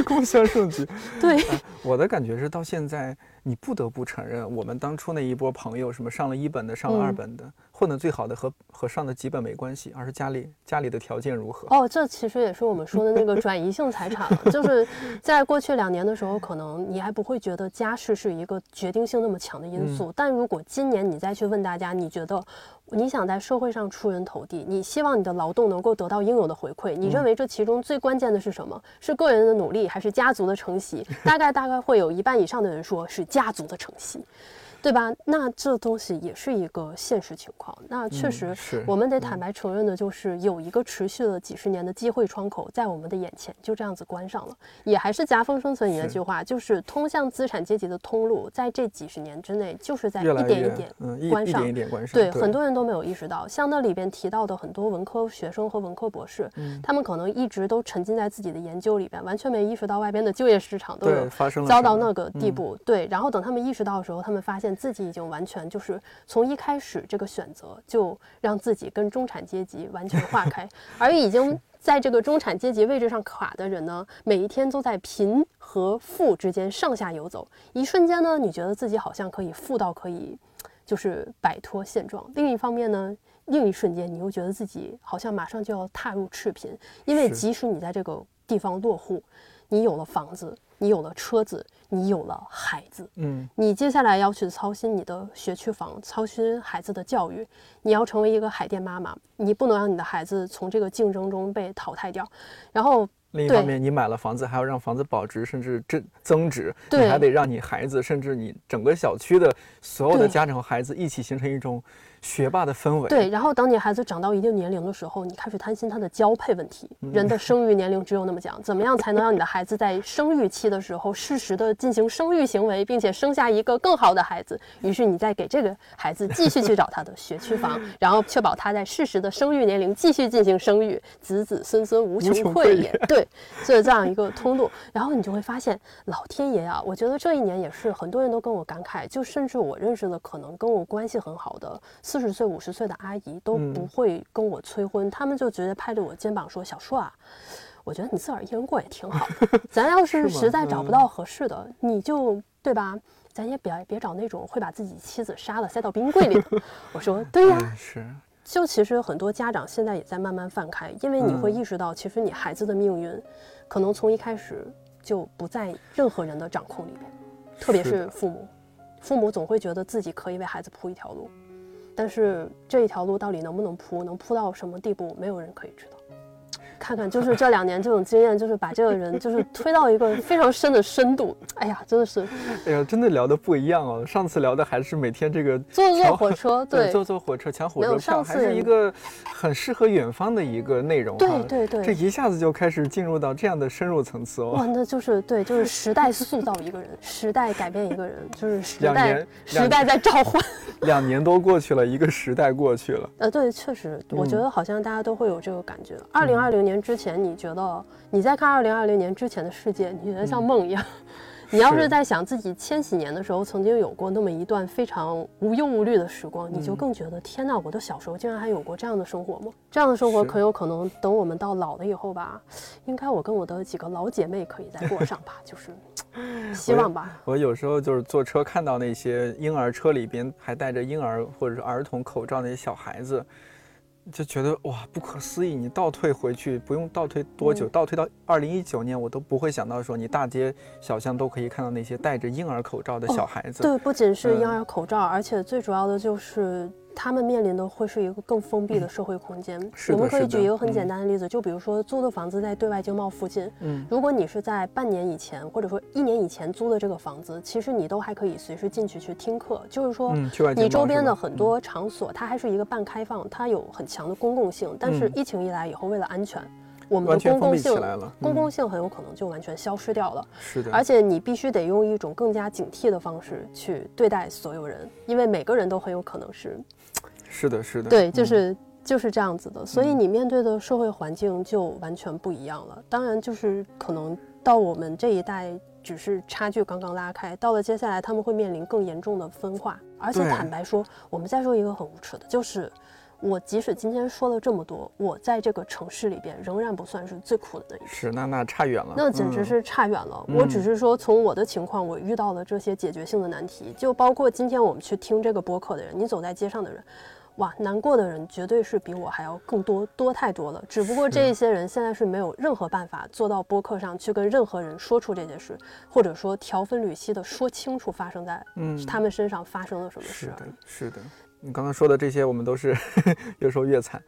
共襄盛举。对。我的感觉是，到现在你不得不承认，我们当初那一波朋友，什么上了一本的，上了二嗯本的，混得最好的和和上的几本没关系，而是家里家里的条件如何。哦，这其实也是我们说的那个 转移性财产了，就是在过去两年的时候，可能你还不会觉得家世是一个决定性那么强的因素，但如果今年你再去问大家，你觉得你想在社会上出人头地，你希望你的劳动能够得到应有的回馈，你认为这其中最关键的是什么？是个人的努力，还是家族的承袭？大概大概会有一半以上的人说是家族的承袭。对吧？那这东西也是一个现实情况。那确嗯实，是我们得坦白承认的，就是有一个持续了几十年的机会窗口在我们的眼前就这样子关上了。也还是夹缝生存里那句话，就是通向资产阶级的通路，在这几十年之内，就是在一点一点关上一点一点关上。对，很多人都没有意识到，像那里边提到的很多文科学生和文科博士，嗯他们可能一直都沉浸在自己的研究里边，完全没意识到外边的就业市场都有对发生了糟到那个地嗯步。对，然后等他们意识到的时候，他们发现自己已经完全就是从一开始这个选择就让自己跟中产阶级完全划开，而已经。在这个中产阶级位置上垮的人呢，每一天都在贫和富之间上下游走。一瞬间呢，你觉得自己好像可以富到可以，就是摆脱现状；另一方面呢，另一瞬间你又觉得自己好像马上就要踏入赤贫，因为即使你在这个地方落户，你有了房子，你有了车子，你有了孩子，嗯，你接下来要去操心你的学区房，操心孩子的教育，你要成为一个海淀妈妈，你不能让你的孩子从这个竞争中被淘汰掉。然后，另一方面，你买了房子，还要让房子保值，甚至增增值，你还得让你孩子，甚至你整个小区的所有的家长和孩子一起形成一种学霸的氛围。对，然后当你孩子长到一定年龄的时候，你开始担心他的交配问题。嗯人的生育年龄只有那么讲，怎么样才能让你的孩子在生育期的时候适时的进行生育行为，并且生下一个更好的孩子？于是你再给这个孩子继续去找他的学区房，然后确保他在适时的生育年龄继续进行生育，子子孙孙无穷穷匮匮也。对，是这样一个通路。然后你就会发现，老天爷啊，我觉得这一年也是很多人都跟我感慨，就甚至我认识的可能跟我关系很好的四十岁、五十岁的阿姨都嗯不会跟我催婚，他们就直接拍着我肩膀说：“小硕啊。”我觉得你自个儿一人过也挺好的，咱要是实在找不嗯到合适的，你就对吧？咱也别别找那种会把自己妻子杀了塞到冰柜里的。我说对呀、嗯是，就其实很多家长现在也在慢慢放开，因为你会嗯意识到，其实你孩子的命运，可能从一开始就不在任何人的掌控里边，特别是父母，父母总会觉得自己可以为孩子铺一条路，但是这一条路到底能不能铺，能铺到什么地步，没有人可以知道。看看，就是这两年这种经验，就是把这个人就是推到一个非常深的深度。哎呀，真的是哎呀，真的聊的不一样哦。上次聊的还是每天这个坐坐火车，对坐坐火车抢火车票，上次还是一个很适合远方的一个内容。对对对这一下子就开始进入到这样的深入层次哇，哦。那就是对，就是 时代塑造一个人，时代改变一个人，就是时两代年时代在召唤。两年多过去了，一个时代过去了。呃，对，确实，我觉嗯得好像大家都会有这个感觉。二零二零年之前，你觉得你在看二零二零年之前的世界，你觉得像梦一样？你要是是在想自己千禧年的时候曾经有过那么一段非常无忧无虑的时光，你就嗯更觉得天呐，我的小时候竟然还有过这样的生活吗？这样的生活是可有可能等我们到老了以后吧，应该我跟我的几个老姐妹可以再过上吧，就是 希望吧。我有时候就是坐车看到那些婴儿车里边还戴着婴儿或者是儿童口罩那些小孩子，就觉得哇不可思议。你倒退回去，不用倒退多久，嗯倒退到二零一九年，我都不会想到说你大街小巷都可以看到那些戴着婴儿口罩的小孩子。对，不仅是婴嗯儿口罩，而且最主要的就是他们面临的会是一个更封闭的社会空间。是我们可以举一个很简嗯单的例子，就比如说租的房子在对外经贸附近，嗯，如果你是在半年以前或者说一年以前租的这个房子，其实你都还可以随时进去去听课，就是说。你周边的很多场所，它还是一个半开放，它有很强的公共性。但是嗯疫情一来以后，为了安全，我们的公共性。公共嗯性很有可能就完全消失掉了。是的，而且你必须得用一种更加警惕的方式去对待所有人，因为每个人都很有可能是是的，是的，对，就嗯是、就是这样子的，所以嗯你面对的社会环境就完全不一样了。当然，就是可能到我们这一代，只是差距刚刚拉开，到了接下来他们会面临更严重的分化。而且坦白说，我们再说一个很无耻的，就是。我即使今天说了这么多，我在这个城市里边仍然不算是最苦的那一个。是那那差远了，那简直嗯是差远了。我只嗯是说，从我的情况，我遇到了这些解决性的难题，就包括今天我们去听这个播客的人，你走在街上的人，哇，难过的人绝对是比我还要更多，多太多了。只不过这一些人现在是没有任何办法做到播客上去跟任何人说出这件事，或者说条分缕析的说清楚发生在嗯他们身上发生了什么事是的事。，是的。你刚刚说的这些，我们都是 越说越惨。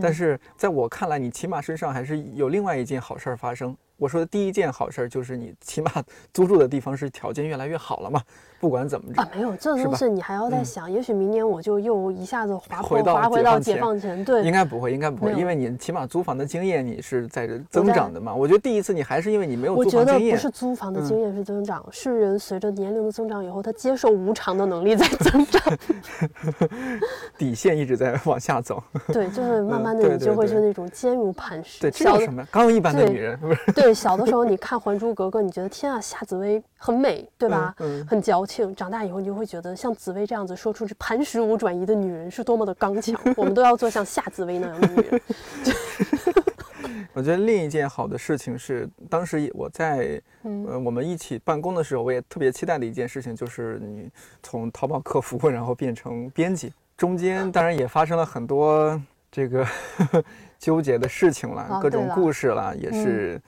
但嗯是在我看来，你起码身上还是有另外一件好事儿发生。我说的第一件好事儿就是你起码 租住的地方是条件越来越好了嘛，不管怎么着啊，，没有这是吧东西，你还要再嗯想，也许明年我就又一下子滑回到滑回到解解放前，对，应该不会，应该不会，因为你起码租房的经验你是在这增长的嘛。我觉得第一次你还是因为你没有我租觉得不房经验，是租房的嗯经验是增长，是人随着年龄的增长以后，他接受无常的能力在增长。底线一直在往下走。对，就是慢慢的你就会是那种坚如磐石。对，这叫什么？刚一般的女人，不是对，小的时候你看《还珠格格》，你觉得天啊，夏紫薇很美，对吧？嗯嗯很矫情。长大以后，你就会觉得像紫薇这样子说出这磐石无转移的女人是多么的刚强。我们都要做像夏紫薇那样的女人。我觉得另一件好的事情是，当时我在嗯呃我们一起办公的时候，我也特别期待的一件事情，就是你从淘宝客服然后变成编辑，中间当然也发生了很多这个 纠结的事情啦，各种故事啦，也嗯是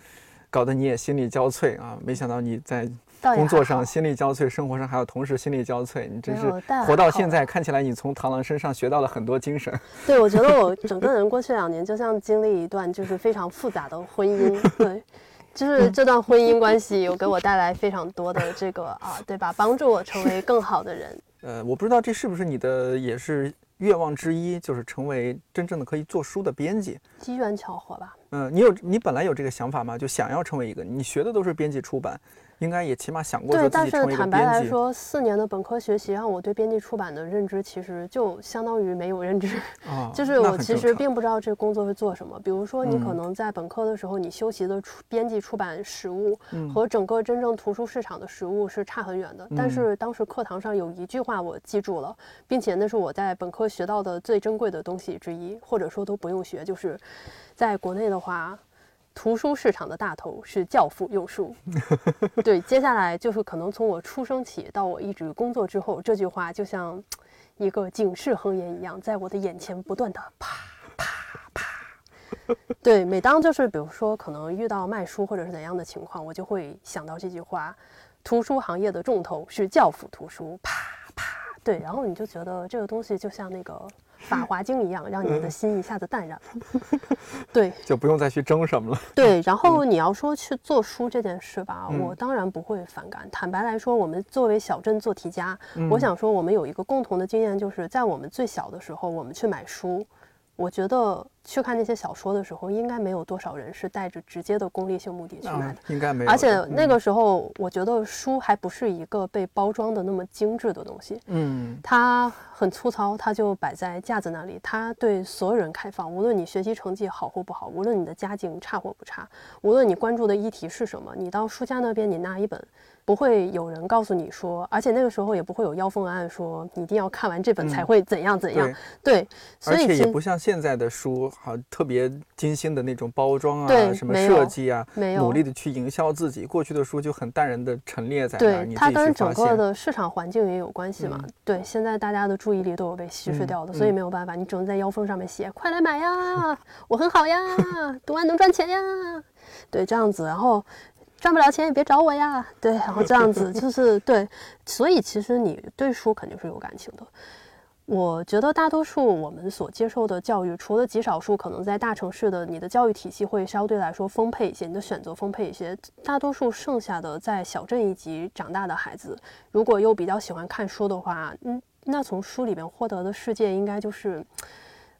搞得你也心力交瘁啊。没想到你在工作上心力交瘁，生活上还有同事心力交瘁，你真是活到现在，看起来你从螳螂身上学到了很多精神。对，我觉得我整个人过去两年就像经历一段就是非常复杂的婚姻，对，就是这段婚姻关系有给我带来非常多的这个啊，对吧？帮助我成为更好的人。呃，我不知道这是不是你的也是愿望之一就是成为真正的可以做书的编辑。机缘巧合吧。嗯，你有你本来有这个想法吗？就想要成为一个？你学的都是编辑出版，应该也起码想过对，说自但是坦白。来说，四年的本科学习让我对编辑出版的认知其实就相当于没有认知。啊，就是我其实并不知道这个工作会做什么。比如说，你可嗯能在本科的时候，你修习的出编辑出版实务嗯和整个真正图书市场的实务是差很远的。但嗯是当时课堂上有一句话我记住了，并且那是我在本科学到的最珍贵的东西之一，或者说都不用学，就是在国内的话。图书市场的大头是教父用书，对，接下来就是可能从我出生起到我一直工作之后，这句话就像一个警示横言一样，在我的眼前不断的啪啪啪。对，每当就是比如说可能遇到卖书或者是怎样的情况，我就会想到这句话：图书行业的重头是教辅图书，啪啪。对，然后你就觉得这个东西就像那个《法华经》一样，让你的心一下子淡然了。对，就不用再去争什么了。对，然后你要说去做书这件事吧，嗯我当然不会反感。坦白来说，我们作为小镇做题家，嗯我想说我们有一个共同的经验，就是在我们最小的时候，我们去买书，我觉得去看那些小说的时候，应该没有多少人是带着直接的功利性目的去买啊的。，应该没有。而且那嗯个时候，我觉得书还不是一个被包装的那么精致的东西。嗯它很粗糙，它就摆在架子那里，它对所有人开放，无论你学习成绩好或不好，无论你的家境差或不差，无论你关注的议题是什么，你到书架那边你拿一本，不会有人告诉你说，而且那个时候也不会有妖风文案说你一定要看完这本才嗯会怎样怎样，对，对，所而且也不像现在的书，好特别精心的那种包装啊，对什么设计啊，没有努力的去营销自己。过去的书就很淡然的陈列在那儿，对它跟整个。的市场环境也有关系嘛。嗯对，现在大家的注意力都有被稀释嗯掉的，所以嗯没有办法，你只能在腰封上面写“快来买呀，我很好呀，读完能赚钱呀”，对，这样子，然后。赚不了钱也别找我呀，对，然后这样子 就是对，所以其实你对书肯定是有感情的。我觉得大多数我们所接受的教育，除了极少数可能在大城市的你的教育体系会相对来说丰沛一些，你的选择丰沛一些，大多数剩下的在小镇一级长大的孩子，如果又比较喜欢看书的话，嗯，那从书里面获得的世界应该就是。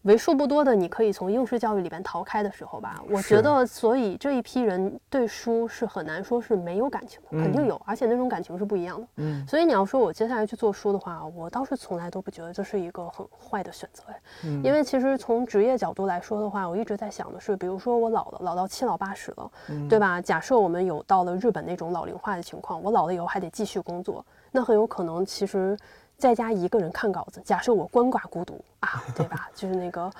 为数不多的你可以从应试教育里边逃开的时候吧，我觉得，所以这一批人对书是很难说是没有感情的，肯定嗯。有，而且那种感情是不一样的。嗯。所以你要说我接下来去做书的话，我倒是从来都不觉得这是一个很坏的选择哎，嗯。因为其实从职业角度来说的话，我一直在想的是，比如说我老了，老到七老八十了，嗯。对吧？假设我们有到了日本那种老龄化的情况，我老了以后还得继续工作，那很有可能其实在家一个人看稿子，假设我鳏寡孤独啊，对吧？就是那个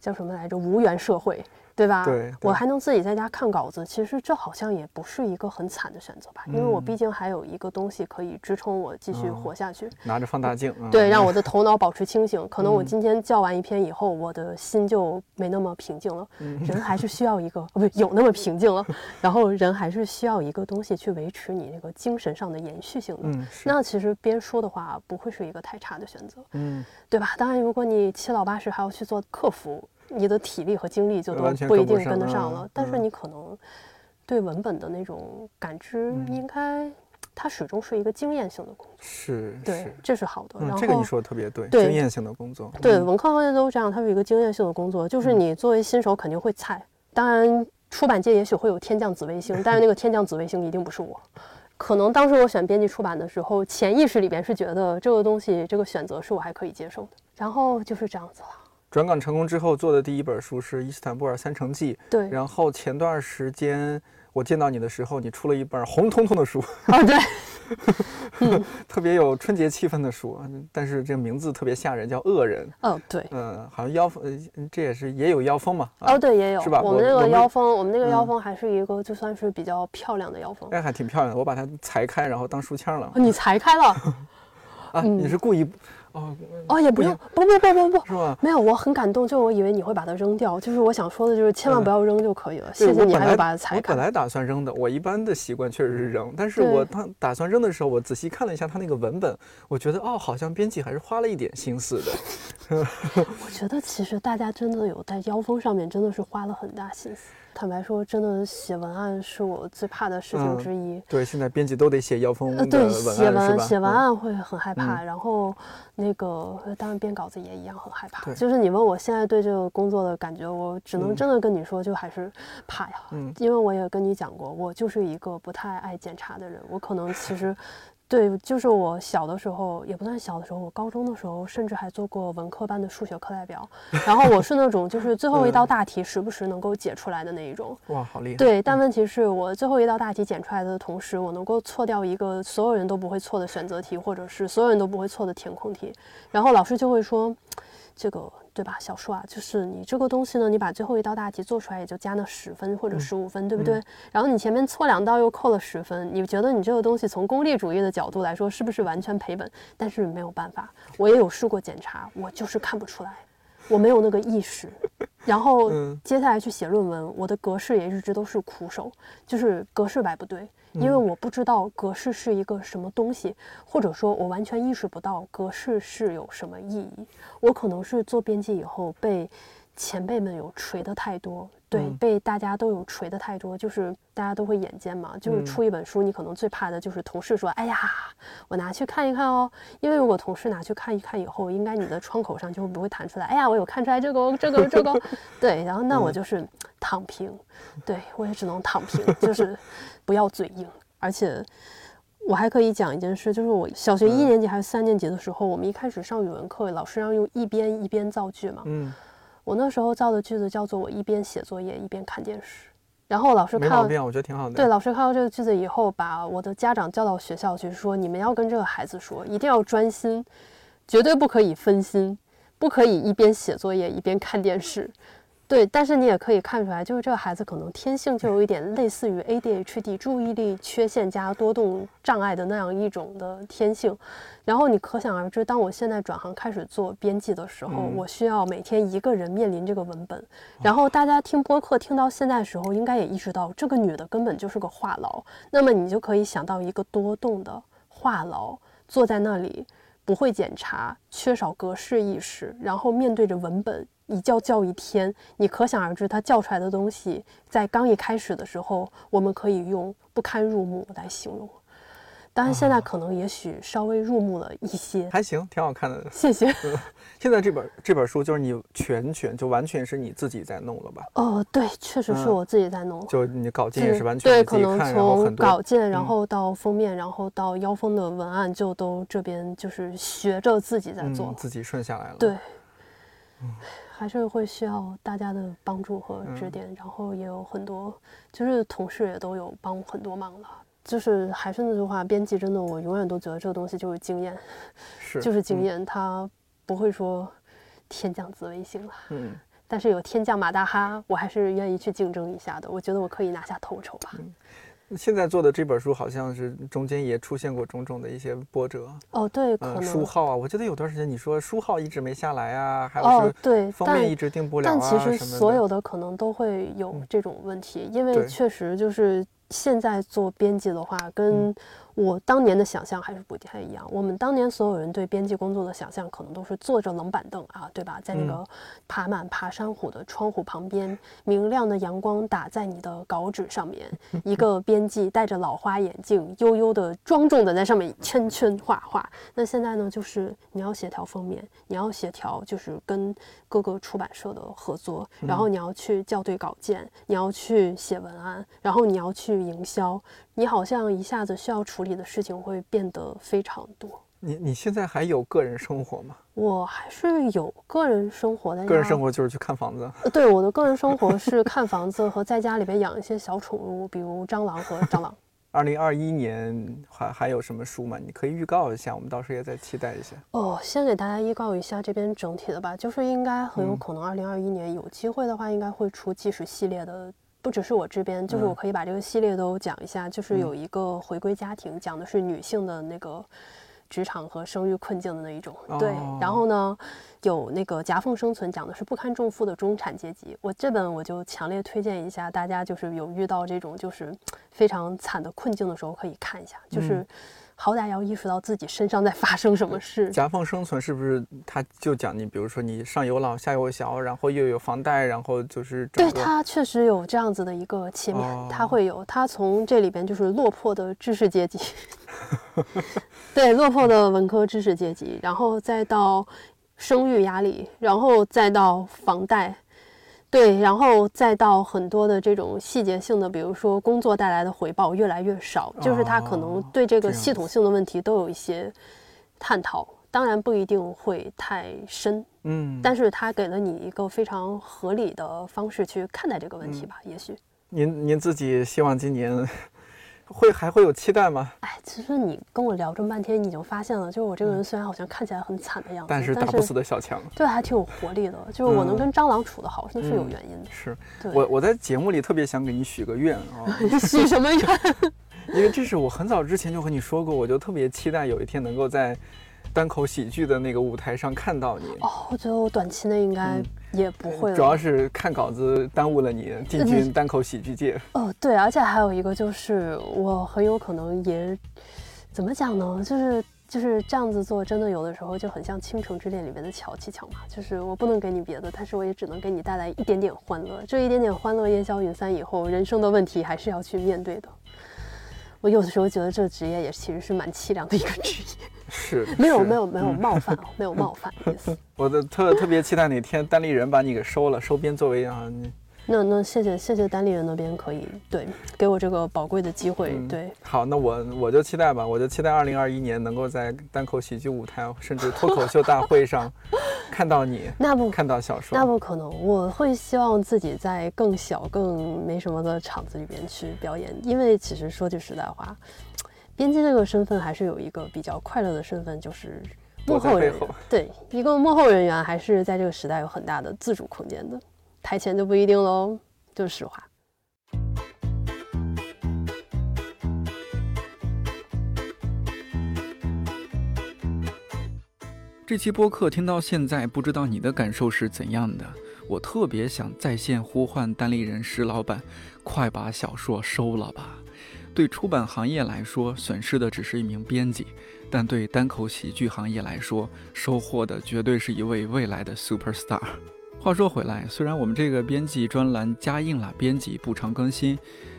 叫什么来着，无缘社会。对吧？对对我还能自己在家看稿子，其实这好像也不是一个很惨的选择吧，因为我嗯毕竟还有一个东西可以支撑我继续哦活下去。拿着放大镜，嗯对，让我的头脑保持清醒。可能我嗯今天教完一篇以后，我的心就没那么平静了。嗯人还是需要一个，哦不是有那么平静了。然后人还是需要一个东西去维持你那个精神上的延续性的。嗯那其实编书的话，不会是一个太差的选择，嗯对吧？当然，如果你七老八十还要去做客服，你的体力和精力就都不一定跟得上了。嗯但是嗯你可能对文本的那种感知，嗯应该它始终是一个经验性的工作。是对是，，这是好的。然嗯，后这个你说的特别对，对经验性的工作，对，嗯文科行业都这样，它是一个经验性的工作，就是你作为新手肯定会菜。当然，出版界也许会有天降紫微星，但是那个天降紫微星一定不是我。可能当时我选编辑出版的时候，潜意识里边是觉得这个东西这个选择是我还可以接受的。然后就是这样子了。转岗成功之后做的第一本书是《伊斯坦布尔三城记》，对，然后前段时间我见到你的时候，你出了一本红彤彤的书，哦对，特别有春节气氛的书，但是这个名字特别吓人，叫《恶人》。哦对，嗯，好像妖风，呃这也是也有妖风嘛。啊哦，对也有。是吧我们那个我我们，我们那个妖风还是一个就算是比较漂亮的妖风。哎，还挺漂亮的，我把它裁开，然后当书签了哦。你裁开了？啊，嗯你是故意？哦，哦，也不用，不不不不不，是吧？没有，我很感动，就我以为你会把它扔掉，就是我想说的，就是千万不要扔就可以了。嗯谢谢你，还有把它裁开。我本来打算扔的，我一般的习惯确实是扔，但是我当打算扔的时候，我仔细看了一下它那个文本，我觉得哦，好像编辑还是花了一点心思的。我觉得其实大家真的有在腰封上面真的是花了很大心思。坦白说，真的写文案是我最怕的事情嗯之一。对，现在编辑都得写妖风呃，的对，文写案是吧？完写完嗯案会很害怕，然后那个呃当然编稿子也一样很害怕。对就是你问我现在对这个工作的感觉，我只能嗯真的跟你说，就还是怕呀。嗯因为我也跟你讲过，我就是一个不太爱检查的人，我可能其实。对，就是我小的时候，也不算小的时候，我高中的时候，甚至还做过文科班的数学课代表。然后我是那种，就是最后一道大题时不时能够解出来的那一种。哇，好厉害！对，但问题是我最后一道大题解出来的同时，我能够错掉一个所有人都不会错的选择题，或者是所有人都不会错的填空题，然后老师就会说，这个对吧，小说啊，就是你这个东西呢，你把最后一道大题做出来也就加那十分或者十五分，对不对？然后你前面错两道又扣了十分，你觉得你这个东西从功利主义的角度来说，是不是完全赔本？但是没有办法，我也有试过检查，我就是看不出来。我没有那个意识，然后嗯。接下来去写论文，我的格式也一直都是苦手，就是格式摆不对，因为我不知道格式是一个什么东西，或者说我完全意识不到格式是有什么意义。我可能是做编辑以后被前辈们有锤的太多，对，嗯。被大家都有锤的太多，就是大家都会眼尖嘛，就是嗯。出一本书，你可能最怕的就是同事说，哎呀，我拿去看一看哦，因为如果同事拿去看一看以后，应该你的窗口上就不会弹出来，哎呀，我有看出来这个哦这个哦这个哦，对，然后那我就是躺平，对我也只能躺平，就是不要嘴硬，而且。我还可以讲一件事，就是我小学一嗯。年级还是三年级的时候，我们一开始上语文课，老师让用一边一边造句嘛。嗯，我那时候造的句子叫做“我一边写作业一边看电视”，然后老师看到没毛病，我觉得挺好的。对，老师看到这个句子以后，把我的家长叫到学校去说：“你们要跟这个孩子说，一定要专心，绝对不可以分心，不可以一边写作业一边看电视。”对，但是你也可以看出来，就是这个孩子可能天性就有一点类似于 ADHD 注意力缺陷加多动障碍的那样一种的天性。然后你可想而知，当我现在转行开始做编辑的时候，嗯我需要每天一个人面临这个文本。然后大家听播客听到现在的时候，应该也意识到这个女的根本就是个话痨。那么你就可以想到一个多动的话痨坐在那里，不会检查，缺少格式意识，然后面对着文本一叫叫一天，你可想而知，它叫出来的东西，在刚一开始的时候，我们可以用不堪入目来形容。当然，现在可能也许稍微入目了一些。还行，挺好看的。谢谢。现在这本这本书就是你全权就完全是你自己在弄了吧？哦，对，确实是嗯我自己在弄。就你稿件也是完全对，你自己可能从稿件，然嗯后到封面，然后到腰封的文案，就都这边就是学着自己在做嗯。自己顺下来了。对，还是会需要大家的帮助和嗯指点，然后也有很多，就是同事也都有帮很多忙了。就是还是那句话，编辑真的，我永远都觉得这个东西就是经验，是就是经嗯验，它不会说天降紫微星了。嗯，但是有天降马大哈，我还是愿意去竞争一下的。我觉得我可以拿下头筹吧。现在做的这本书好像是中间也出现过种种的一些波折，哦，对，可嗯，能。书号啊，我记得有段时间你说书号一直没下来啊，还有哦是，对，封面一直定不了啊但其实所有的可能都会有嗯。这种问题，因为确实就是现在做编辑的话，跟嗯我当年的想象还是不太一样。我们当年所有人对编辑工作的想象，可能都是坐着冷板凳啊，对吧？在那嗯个爬满爬山虎的窗户旁边，明亮的阳光打在你的稿纸上面，一个编辑戴着老花眼镜，悠悠的庄重的在上面圈圈画画。那现在呢，就是你要协调封面，你要协调就是跟各个出版社的合作，然后你要去校对稿件，你要去写文案，然后你要去营销，你好像一下子需要处理的事情会变得非常多。你你现在还有个人生活吗？我还是有个人生活的，个人生活就是去看房子。呃对我的个人生活是看房子和在家里边养一些小宠物，比如蟑螂和蟑螂。二零二一年还还有什么书吗？你可以预告一下，我们到时候也再期待一下。哦，先给大家预告一下这边整体的吧，就是应该很有嗯可能二零二一年有机会的话，应该会出纪实系列的。不只是我这边，就是嗯我可以把这个系列都讲一下。就是嗯有一个回归家庭，讲的是女性的那个职场和生育困境的那一种。对，然哦后呢，有那个夹缝生存，讲的是不堪重负的中产阶级。我这本我就强烈推荐一下，大家就是有遇到这种就是非常惨的困境的时候，可以看一下，就是嗯好歹要意识到自己身上在发生什么事。夹缝生存是不是？他就讲你，比如说你上有老下有小，然后又有房贷，然后就是对他确实有这样子的一个切面，他哦会有他从这里边就是落魄的知识阶级，对落魄的文科知识阶级，然后再到生育压力，然后再到房贷，对，然后再到很多的这种细节性的，比如说工作带来的回报越来越少，就是他可能哦对这个系统性的问题都有一些探讨，当然不一定会太深，嗯，但是他给了你一个非常合理的方式去看待这个问题吧，也许。您您自己希望今年会还会有期待吗？哎，其实你跟我聊这么半天，你已经发现了，就是我这个人虽然好像看起来很惨的样子，但是打不死的小强。对，还挺有活力的。就是我能嗯跟蟑螂处得好，那是有嗯原因的。是，我我在节目里特别想给你许个愿啊，许什么愿？因为这是我很早之前就和你说过，我就特别期待有一天能够在单口喜剧的那个舞台上看到你。哦，我觉得我短期内应该嗯也不会。主要是看稿子耽误了你 进嗯军单口喜剧界。哦，对，而且还有一个就是，我很有可能也怎么讲呢？就是就是这样子做，真的有的时候就很像《倾城之恋》里面的乔七巧嘛。就是我不能给你别的，但是我也只能给你带来一点点欢乐。这一点点欢乐烟消云散以后，人生的问题还是要去面对的。我有的时候觉得这职业也其实是蛮凄凉的一个职业，是，没有没有没有嗯冒犯哦，没有冒犯的意思。我的特特别期待哪天单立人把你给收了，收编作为啊，你那那谢谢谢谢单立人那边可以对给我这个宝贵的机会，嗯对好，那我我就期待吧，我就期待二零二一年能够在单口喜剧舞台，甚至脱口秀大会上 看到你，那不看到小说。那不可能，我会希望自己在更小、更没什么的场子里边去表演，因为其实说句实在话，编辑这个身份还是有一个比较快乐的身份，就是幕后人员。对，一个幕后人员还是在这个时代有很大的自主空间的，台前就不一定喽，就是实话。这期播客听到现在，不知道你的感受是怎样的？我特别想在线呼唤单立人石老板，快把小说收了吧！对出版行业来说，损失的只是一名编辑；但对单口喜剧行业来说，收获的绝对是一位未来的 super star。话说回来，虽然我们这个编辑专栏加印了编辑不常更新，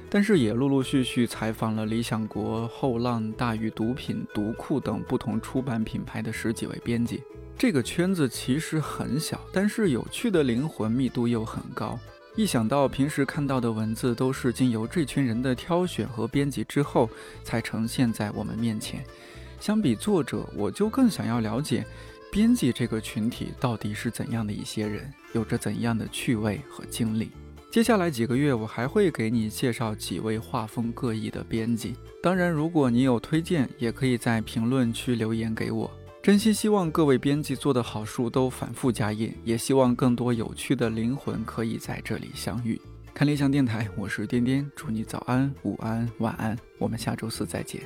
但是也陆陆续续采访了理想国、后浪、大鱼毒品、读库等不同出版品牌的十几位编辑。这个圈子其实很小，但是有趣的灵魂密度又很高。一想到平时看到的文字都是经由这群人的挑选和编辑之后才呈现在我们面前，相比作者，我就更想要了解编辑这个群体到底是怎样的一些人，有着怎样的趣味和经历。接下来几个月，我还会给你介绍几位画风各异的编辑。当然，如果你有推荐，也可以在评论区留言给我。真心希望各位编辑做的好书都反复加印，也希望更多有趣的灵魂可以在这里相遇。看理想电台，我是颠颠，祝你早安、午安、晚安，我们下周四再见。